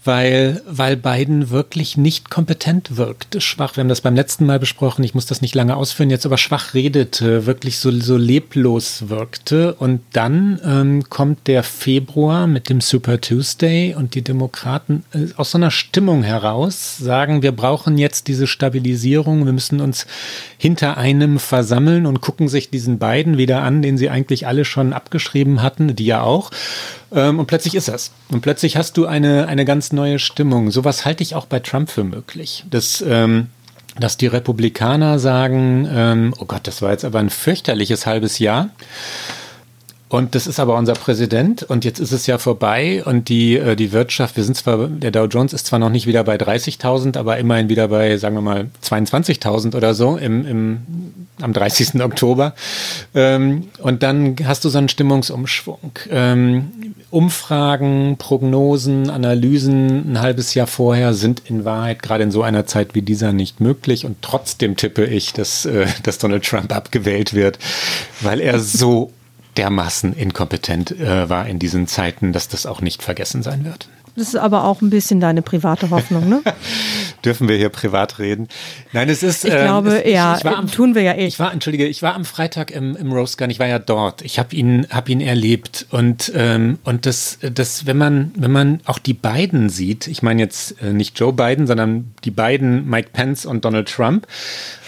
weil, weil Biden wirklich nicht kompetent wirkt. Schwach, wir haben das beim letzten Mal besprochen, ich muss das nicht lange ausführen, jetzt aber schwach redete, wirklich so, so leblos wirkte. Und dann ähm, kommt der Februar mit dem Super Tuesday und die Demokraten äh, aus so einer Stimmung heraus sagen, wir brauchen jetzt diese Stabilisierung, wir müssen uns hinter einem versammeln und gucken sich diesen beiden wieder an, den sie eigentlich alle schon abgeschrieben hatten, die ja auch. Ähm, und plötzlich ist das. Und plötzlich hast du eine, eine ganz neue Stimmung. Sowas halte ich auch bei Trump für möglich. Das, ähm, dass die Republikaner sagen, ähm, oh Gott, das war jetzt aber ein fürchterliches halbes Jahr. Und das ist aber unser Präsident und jetzt ist es ja vorbei und die, äh, die Wirtschaft, wir sind zwar, der Dow Jones ist zwar noch nicht wieder bei 30.000, aber immerhin wieder bei, sagen wir mal, 22.000 oder so im, im, am 30. Oktober. Ähm, und dann hast du so einen Stimmungsumschwung. Ähm, Umfragen, Prognosen, Analysen ein halbes Jahr vorher sind in Wahrheit gerade in so einer Zeit wie dieser nicht möglich und trotzdem tippe ich, dass, äh, dass Donald Trump abgewählt wird, weil er so dermaßen inkompetent äh, war in diesen Zeiten, dass das auch nicht vergessen sein wird. Das ist aber auch ein bisschen deine private Hoffnung, ne? [laughs] Dürfen wir hier privat reden? Nein, es ist. Ich ähm, glaube, es, ja, ich, am, tun wir ja eh. Ich war, entschuldige, ich war am Freitag im, im Rose Gun, ich war ja dort. Ich habe ihn, hab ihn erlebt. Und, ähm, und das, das, wenn man, wenn man auch die beiden sieht, ich meine jetzt äh, nicht Joe Biden, sondern die beiden, Mike Pence und Donald Trump,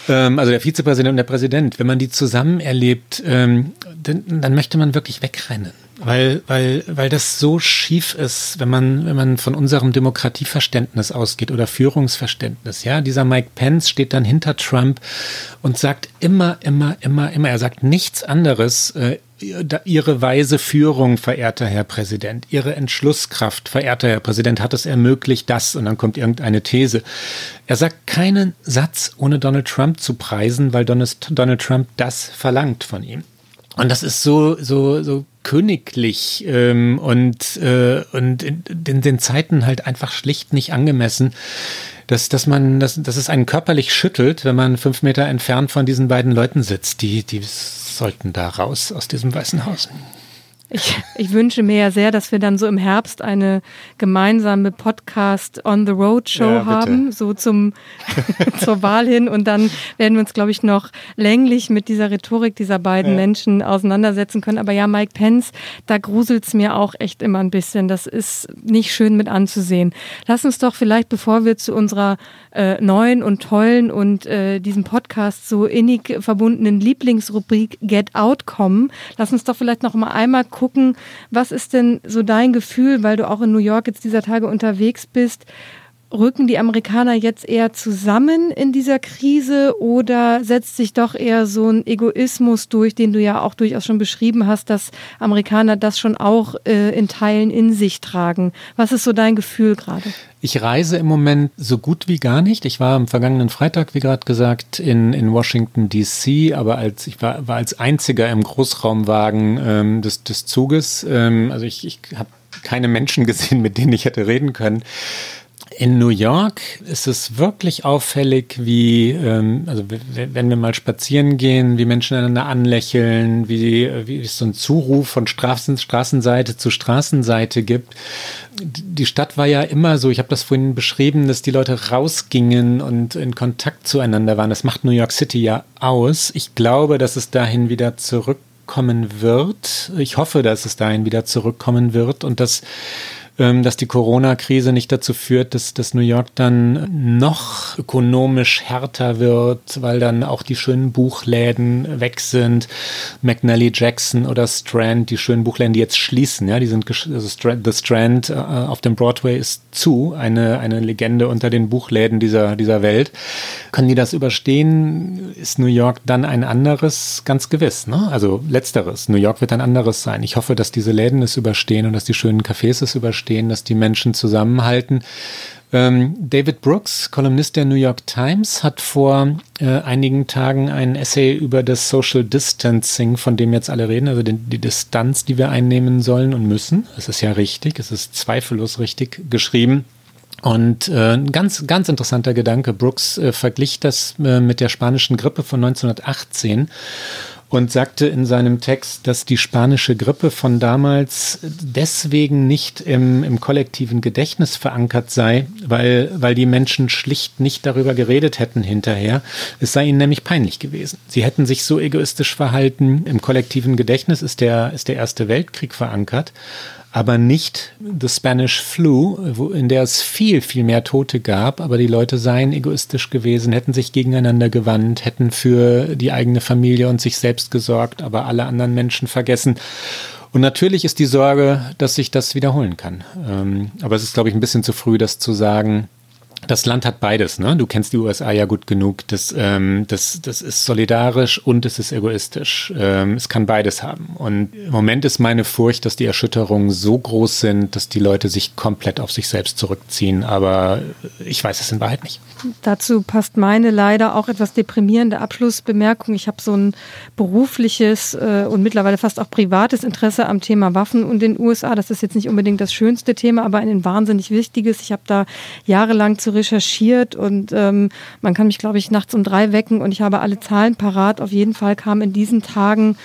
ähm, also der Vizepräsident und der Präsident, wenn man die zusammen erlebt, ähm, dann, dann möchte man wirklich wegrennen. Weil, weil, weil das so schief ist, wenn man, wenn man von unserem Demokratieverständnis ausgeht oder Führungsverständnis. Ja, dieser Mike Pence steht dann hinter Trump und sagt immer, immer, immer, immer, er sagt nichts anderes, äh, Ihre weise Führung, verehrter Herr Präsident, Ihre Entschlusskraft, verehrter Herr Präsident, hat es ermöglicht, das und dann kommt irgendeine These. Er sagt keinen Satz, ohne Donald Trump zu preisen, weil Donald Trump das verlangt von ihm. Und das ist so, so, so königlich ähm, und, äh, und in, in den Zeiten halt einfach schlicht nicht angemessen dass, dass man, dass, dass es einen körperlich schüttelt, wenn man fünf Meter entfernt von diesen beiden Leuten sitzt. Die, die sollten da raus aus diesem Weißen Haus. Ich, ich wünsche mir ja sehr, dass wir dann so im Herbst eine gemeinsame Podcast on the Road Show ja, haben, so zum [laughs] zur Wahl hin und dann werden wir uns, glaube ich, noch länglich mit dieser Rhetorik dieser beiden ja. Menschen auseinandersetzen können. Aber ja, Mike Pence, da gruselt's mir auch echt immer ein bisschen. Das ist nicht schön mit anzusehen. Lass uns doch vielleicht, bevor wir zu unserer äh, neuen und tollen und äh, diesem Podcast so innig verbundenen Lieblingsrubrik Get Out kommen, lass uns doch vielleicht noch mal einmal gucken, was ist denn so dein Gefühl, weil du auch in New York jetzt dieser Tage unterwegs bist? Rücken die Amerikaner jetzt eher zusammen in dieser Krise oder setzt sich doch eher so ein Egoismus durch, den du ja auch durchaus schon beschrieben hast, dass Amerikaner das schon auch äh, in Teilen in sich tragen? Was ist so dein Gefühl gerade? Ich reise im Moment so gut wie gar nicht. Ich war am vergangenen Freitag, wie gerade gesagt, in, in Washington DC, aber als ich war, war als einziger im Großraumwagen ähm, des, des Zuges. Ähm, also ich, ich habe keine Menschen gesehen, mit denen ich hätte reden können In New York ist es wirklich auffällig, wie, ähm, also wenn wir mal spazieren gehen, wie Menschen einander anlächeln, wie, wie es so einen Zuruf von Straßen, Straßenseite zu Straßenseite gibt. Die Stadt war ja immer so, ich habe das vorhin beschrieben, dass die Leute rausgingen und in Kontakt zueinander waren. Das macht New York City ja aus. Ich glaube, dass es dahin wieder zurückkommen wird. Ich hoffe, dass es dahin wieder zurückkommen wird und dass dass die Corona-Krise nicht dazu führt, dass, dass New York dann noch ökonomisch härter wird, weil dann auch die schönen Buchläden weg sind. McNally Jackson oder Strand, die schönen Buchläden, die jetzt schließen, ja, die sind, also Strand, The Strand äh, auf dem Broadway ist zu, eine, eine Legende unter den Buchläden dieser, dieser Welt. Können die das überstehen? Ist New York dann ein anderes? Ganz gewiss, ne? Also letzteres. New York wird ein anderes sein. Ich hoffe, dass diese Läden es überstehen und dass die schönen Cafés es überstehen stehen, dass die Menschen zusammenhalten. Ähm, David Brooks, Kolumnist der New York Times, hat vor äh, einigen Tagen ein Essay über das Social Distancing, von dem jetzt alle reden, also die, die Distanz, die wir einnehmen sollen und müssen. Es ist ja richtig, es ist zweifellos richtig geschrieben. Und äh, ein ganz, ganz interessanter Gedanke. Brooks äh, verglich das äh, mit der spanischen Grippe von 1918 und sagte in seinem Text, dass die spanische Grippe von damals deswegen nicht im, im kollektiven Gedächtnis verankert sei, weil, weil die Menschen schlicht nicht darüber geredet hätten hinterher. Es sei ihnen nämlich peinlich gewesen. Sie hätten sich so egoistisch verhalten. Im kollektiven Gedächtnis ist der, ist der Erste Weltkrieg verankert aber nicht The Spanish Flu, wo, in der es viel, viel mehr Tote gab, aber die Leute seien egoistisch gewesen, hätten sich gegeneinander gewandt, hätten für die eigene Familie und sich selbst gesorgt, aber alle anderen Menschen vergessen. Und natürlich ist die Sorge, dass sich das wiederholen kann. Ähm, aber es ist, glaube ich, ein bisschen zu früh, das zu sagen das Land hat beides, ne? Du kennst die USA ja gut genug. Das, ähm, das, das ist solidarisch und es ist egoistisch. Ähm, es kann beides haben. Und im Moment ist meine Furcht, dass die Erschütterungen so groß sind, dass die Leute sich komplett auf sich selbst zurückziehen. Aber ich weiß es in Wahrheit nicht. Dazu passt meine leider auch etwas deprimierende Abschlussbemerkung. Ich habe so ein berufliches äh, und mittlerweile fast auch privates Interesse am Thema Waffen und den USA. Das ist jetzt nicht unbedingt das schönste Thema, aber ein wahnsinnig wichtiges. Ich habe da jahrelang zu recherchiert und ähm, man kann mich, glaube ich, nachts um drei wecken und ich habe alle Zahlen parat. Auf jeden Fall kam in diesen Tagen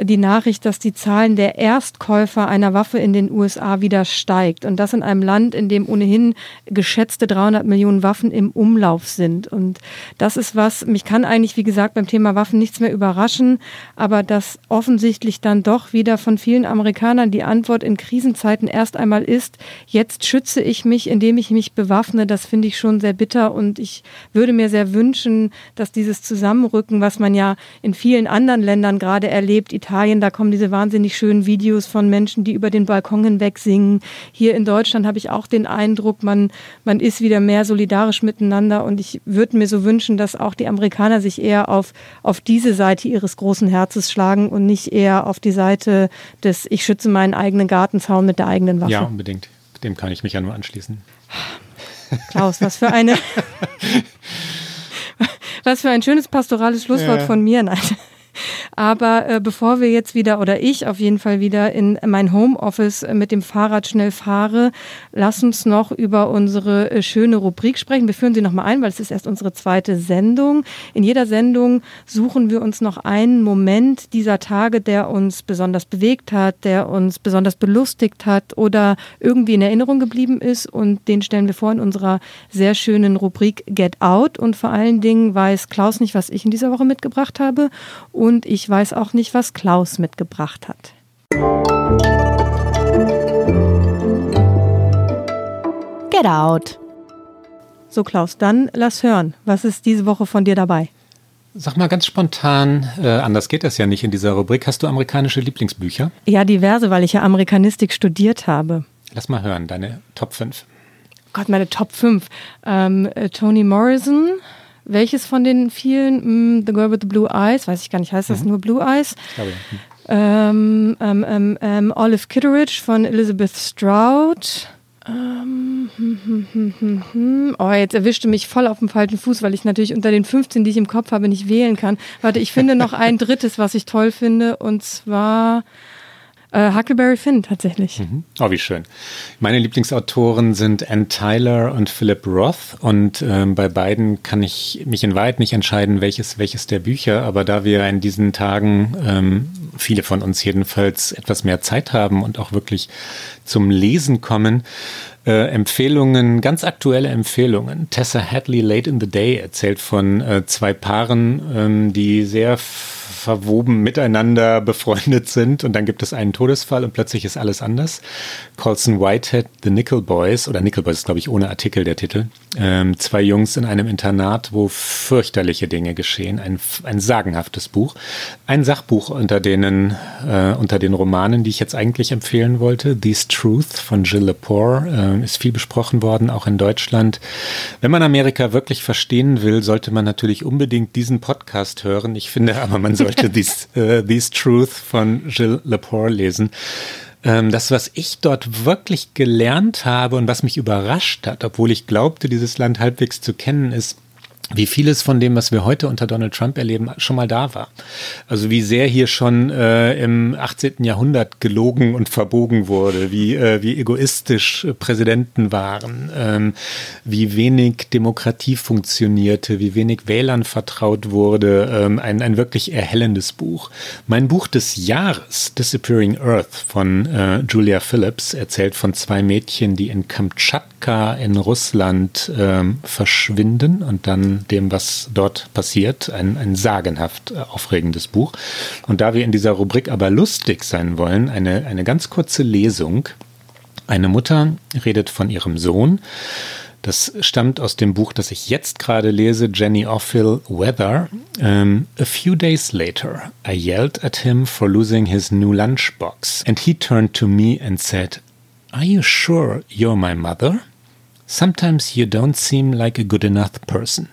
die Nachricht, dass die Zahlen der Erstkäufer einer Waffe in den USA wieder steigt. Und das in einem Land, in dem ohnehin geschätzte 300 Millionen Waffen im Umlauf sind. Und das ist was, mich kann eigentlich, wie gesagt, beim Thema Waffen nichts mehr überraschen, aber dass offensichtlich dann doch wieder von vielen Amerikanern die Antwort in Krisenzeiten erst einmal ist, jetzt schütze ich mich, indem ich mich bewaffne, das finde ich schon sehr bitter und ich würde mir sehr wünschen, dass dieses Zusammenrücken, was man ja in vielen anderen Ländern gerade erlebt, Italien, da kommen diese wahnsinnig schönen Videos von Menschen, die über den Balkon hinweg singen. Hier in Deutschland habe ich auch den Eindruck, man, man ist wieder mehr solidarisch miteinander und ich würde mir so wünschen, dass auch die Amerikaner sich eher auf, auf diese Seite ihres großen Herzens schlagen und nicht eher auf die Seite des Ich schütze meinen eigenen Gartenzaun mit der eigenen Waffe. Ja, unbedingt. Dem kann ich mich ja nur anschließen. Klaus, was für eine. [laughs] [laughs] was für ein schönes pastorales Schlusswort ja. von mir. Nein. Aber äh, bevor wir jetzt wieder oder ich auf jeden Fall wieder in mein Homeoffice äh, mit dem Fahrrad schnell fahre, lass uns noch über unsere äh, schöne Rubrik sprechen. Wir führen sie nochmal ein, weil es ist erst unsere zweite Sendung. In jeder Sendung suchen wir uns noch einen Moment dieser Tage, der uns besonders bewegt hat, der uns besonders belustigt hat oder irgendwie in Erinnerung geblieben ist. Und den stellen wir vor in unserer sehr schönen Rubrik Get Out. Und vor allen Dingen weiß Klaus nicht, was ich in dieser Woche mitgebracht habe. Und ich ich weiß auch nicht, was Klaus mitgebracht hat. Get out. So, Klaus, dann lass hören. Was ist diese Woche von dir dabei? Sag mal ganz spontan, äh, anders geht das ja nicht in dieser Rubrik. Hast du amerikanische Lieblingsbücher? Ja, diverse, weil ich ja Amerikanistik studiert habe. Lass mal hören, deine Top 5. Gott, meine Top 5. Ähm, äh, Toni Morrison, welches von den vielen? Mm, the Girl with the Blue Eyes, weiß ich gar nicht, heißt das mhm. nur Blue Eyes? Glaube, ja. Ähm, ähm, ähm, ähm, Olive Kitteridge von Elizabeth Stroud. Ähm, hm, hm, hm, hm, oh, jetzt erwischte mich voll auf dem falschen Fuß, weil ich natürlich unter den 15, die ich im Kopf habe, nicht wählen kann. Warte, ich finde noch ein [laughs] drittes, was ich toll finde, und zwar Äh, Huckleberry Finn tatsächlich. Mhm. Oh, wie schön. Meine Lieblingsautoren sind Ann Tyler und Philip Roth und ähm, bei beiden kann ich mich in Wahrheit nicht entscheiden, welches welches der Bücher, aber da wir in diesen Tagen, ähm, viele von uns jedenfalls, etwas mehr Zeit haben und auch wirklich zum Lesen kommen, äh, Empfehlungen, ganz aktuelle Empfehlungen. Tessa Hadley Late in the Day erzählt von äh, zwei Paaren, ähm, die sehr verwoben miteinander befreundet sind und dann gibt es einen Todesfall und plötzlich ist alles anders. Colson Whitehead, The Nickel Boys, oder Nickel Boys ist glaube ich ohne Artikel der Titel. Ähm, zwei Jungs in einem Internat, wo fürchterliche Dinge geschehen. Ein, ein sagenhaftes Buch. Ein Sachbuch unter denen, äh, unter den Romanen, die ich jetzt eigentlich empfehlen wollte. These Truth von Jill Lepore äh, ist viel besprochen worden, auch in Deutschland. Wenn man Amerika wirklich verstehen will, sollte man natürlich unbedingt diesen Podcast hören. Ich finde aber, man sollte [laughs] These, uh, These Truth von Gilles Lepore lesen. Ähm, das, was ich dort wirklich gelernt habe und was mich überrascht hat, obwohl ich glaubte, dieses Land halbwegs zu kennen, ist, wie vieles von dem, was wir heute unter Donald Trump erleben, schon mal da war. Also wie sehr hier schon äh, im 18. Jahrhundert gelogen und verbogen wurde, wie, äh, wie egoistisch äh, Präsidenten waren, ähm, wie wenig Demokratie funktionierte, wie wenig Wählern vertraut wurde. Ähm, ein, ein wirklich erhellendes Buch. Mein Buch des Jahres, Disappearing Earth von äh, Julia Phillips, erzählt von zwei Mädchen, die in Kamtschatka in Russland ähm, verschwinden und dann dem, was dort passiert. Ein, ein sagenhaft äh, aufregendes Buch. Und da wir in dieser Rubrik aber lustig sein wollen, eine, eine ganz kurze Lesung. Eine Mutter redet von ihrem Sohn. Das stammt aus dem Buch, das ich jetzt gerade lese, Jenny Offill Weather. Um, a few days later, I yelled at him for losing his new lunchbox, and he turned to me and said, Are you sure you're my mother? Sometimes you don't seem like a good enough person.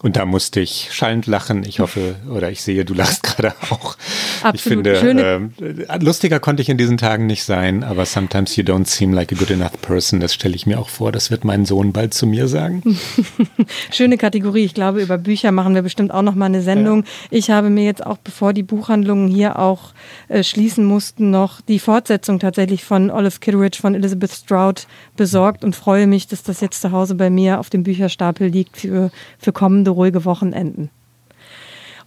Und da musste ich schallend lachen. Ich hoffe, oder ich sehe, du lachst [laughs] gerade auch. Absolut. Ich finde, äh, lustiger konnte ich in diesen Tagen nicht sein, aber sometimes you don't seem like a good enough person. Das stelle ich mir auch vor. Das wird mein Sohn bald zu mir sagen. [laughs] Schöne Kategorie. Ich glaube, über Bücher machen wir bestimmt auch noch mal eine Sendung. Ja. Ich habe mir jetzt auch, bevor die Buchhandlungen hier auch äh, schließen mussten, noch die Fortsetzung tatsächlich von Olive Kitteridge von Elizabeth Stroud besorgt und freue mich, dass das jetzt zu Hause bei mir auf dem Bücherstapel liegt für, für kommende ruhige Wochenenden.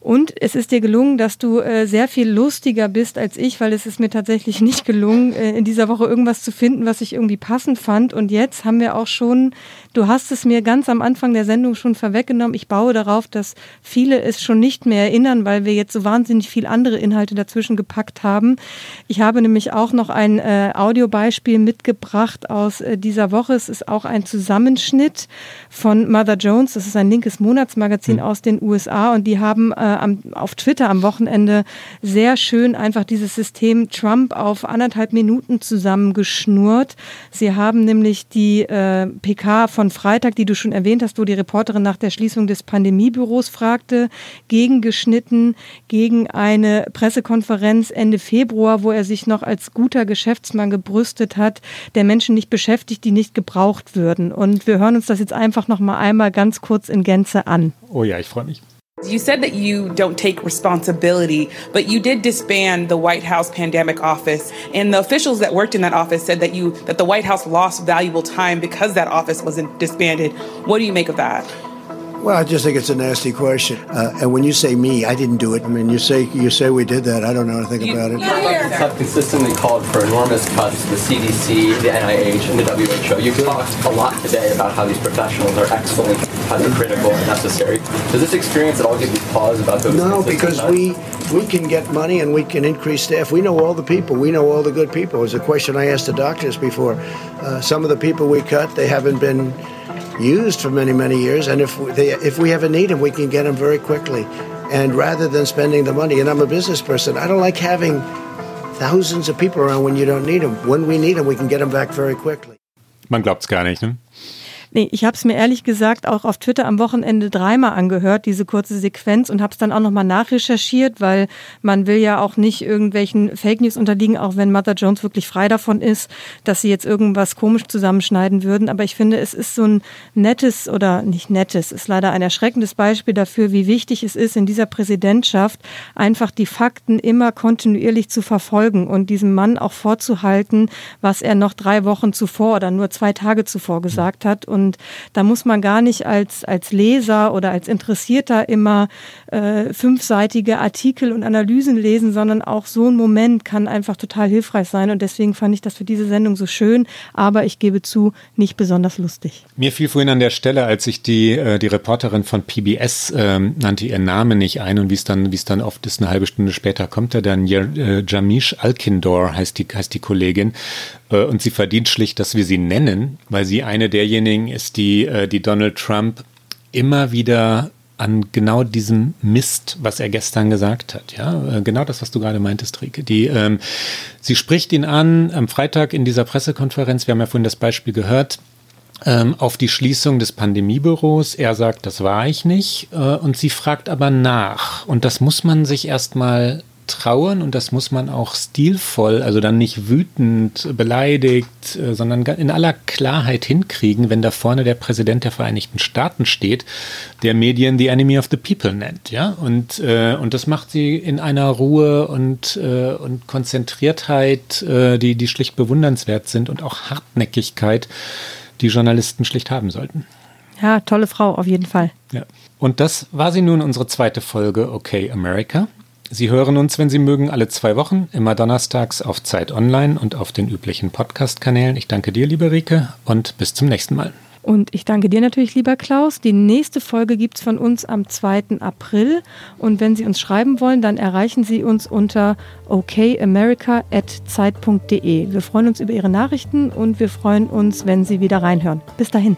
Und es ist dir gelungen, dass du äh, sehr viel lustiger bist als ich, weil es ist mir tatsächlich [laughs] nicht gelungen, äh, in dieser Woche irgendwas zu finden, was ich irgendwie passend fand. Und jetzt haben wir auch schon, du hast es mir ganz am Anfang der Sendung schon vorweggenommen. Ich baue darauf, dass viele es schon nicht mehr erinnern, weil wir jetzt so wahnsinnig viel andere Inhalte dazwischen gepackt haben. Ich habe nämlich auch noch ein äh, Audiobeispiel mitgebracht aus äh, dieser Woche. Es ist auch ein Zusammenschnitt von Mother Jones. Das ist ein linkes Monatsmagazin mhm. aus den USA und die haben äh, am, auf Twitter am Wochenende sehr schön einfach dieses System Trump auf anderthalb Minuten zusammengeschnurrt. Sie haben nämlich die äh, PK von Freitag, die du schon erwähnt hast, wo die Reporterin nach der Schließung des Pandemiebüros fragte, gegengeschnitten gegen eine Pressekonferenz Ende Februar, wo er sich noch als guter Geschäftsmann gebrüstet hat, der Menschen nicht beschäftigt, die nicht gebraucht würden. Und wir hören uns das jetzt einfach noch mal einmal ganz kurz in Gänze an. Oh ja, ich freue mich. You said that you don't take responsibility, but you did disband the White House pandemic office, and the officials that worked in that office said that you that the White House lost valuable time because that office wasn't disbanded. What do you make of that? Well, I just think it's a nasty question. Uh, and when you say me, I didn't do it. I mean, you say you say we did that. I don't know anything about it. have consistently called for enormous cuts to the CDC, the NIH, and the WHO. You've talked a lot today about how these professionals are excellent, highly critical, and necessary. Does this experience at all give you pause about those? No, because we we can get money and we can increase staff. We know all the people. We know all the good people. It was a question I asked the doctors before. Uh, some of the people we cut, they haven't been used for many, many years. And if they, if we ever need them, we can get them very quickly. And rather than spending the money, and I'm a business person, I don't like having thousands of people around when you don't need them. When we need them, we can get them back very quickly. Man glaubt's gar nicht, ne? Nee, ich habe es mir ehrlich gesagt auch auf Twitter am Wochenende dreimal angehört, diese kurze Sequenz, und habe es dann auch nochmal nachrecherchiert, weil man will ja auch nicht irgendwelchen Fake News unterliegen, auch wenn Mother Jones wirklich frei davon ist, dass sie jetzt irgendwas komisch zusammenschneiden würden. Aber ich finde, es ist so ein nettes oder nicht nettes, ist leider ein erschreckendes Beispiel dafür, wie wichtig es ist, in dieser Präsidentschaft einfach die Fakten immer kontinuierlich zu verfolgen und diesem Mann auch vorzuhalten, was er noch drei Wochen zuvor oder nur zwei Tage zuvor gesagt hat. Und und da muss man gar nicht als, als Leser oder als Interessierter immer äh, fünfseitige Artikel und Analysen lesen, sondern auch so ein Moment kann einfach total hilfreich sein. Und deswegen fand ich das für diese Sendung so schön, aber ich gebe zu, nicht besonders lustig. Mir fiel vorhin an der Stelle, als ich die, äh, die Reporterin von PBS ähm, nannte ihren Namen nicht ein und wie es dann, dann oft ist, eine halbe Stunde später kommt er dann, äh, Jamish Alkindor heißt die, heißt die Kollegin. Äh, und sie verdient schlicht, dass wir sie nennen, weil sie eine derjenigen ist, die, äh, die Donald Trump immer wieder an genau diesem Mist, was er gestern gesagt hat. Ja, äh, genau das, was du gerade meintest, Rike. Die, ähm, sie spricht ihn an am Freitag in dieser Pressekonferenz. Wir haben ja vorhin das Beispiel gehört ähm, auf die Schließung des Pandemiebüros. Er sagt, das war ich nicht. Und sie fragt aber nach. Und das muss man sich erstmal trauen und das muss man auch stilvoll, also dann nicht wütend, beleidigt, äh, sondern in aller Klarheit hinkriegen, wenn da vorne der Präsident der Vereinigten Staaten steht, der Medien the enemy of the people nennt, ja und äh, und das macht sie in einer Ruhe und äh, und Konzentriertheit, äh, die die schlicht bewundernswert sind und auch Hartnäckigkeit, die Journalisten schlicht haben sollten. Ja, tolle Frau auf jeden Fall. Ja. Und das war sie nun unsere zweite Folge Okay America. Sie hören uns, wenn Sie mögen, alle zwei Wochen, immer donnerstags auf Zeit Online und auf den üblichen Podcast-Kanälen. Ich danke dir, liebe Rike, und bis zum nächsten Mal. Und ich danke dir natürlich, lieber Klaus. Die nächste Folge gibt es von uns am 2. April. Und wenn Sie uns schreiben wollen, dann erreichen Sie uns unter okamerica.zeit.de. Wir freuen uns über Ihre Nachrichten und wir freuen uns, wenn Sie wieder reinhören. Bis dahin.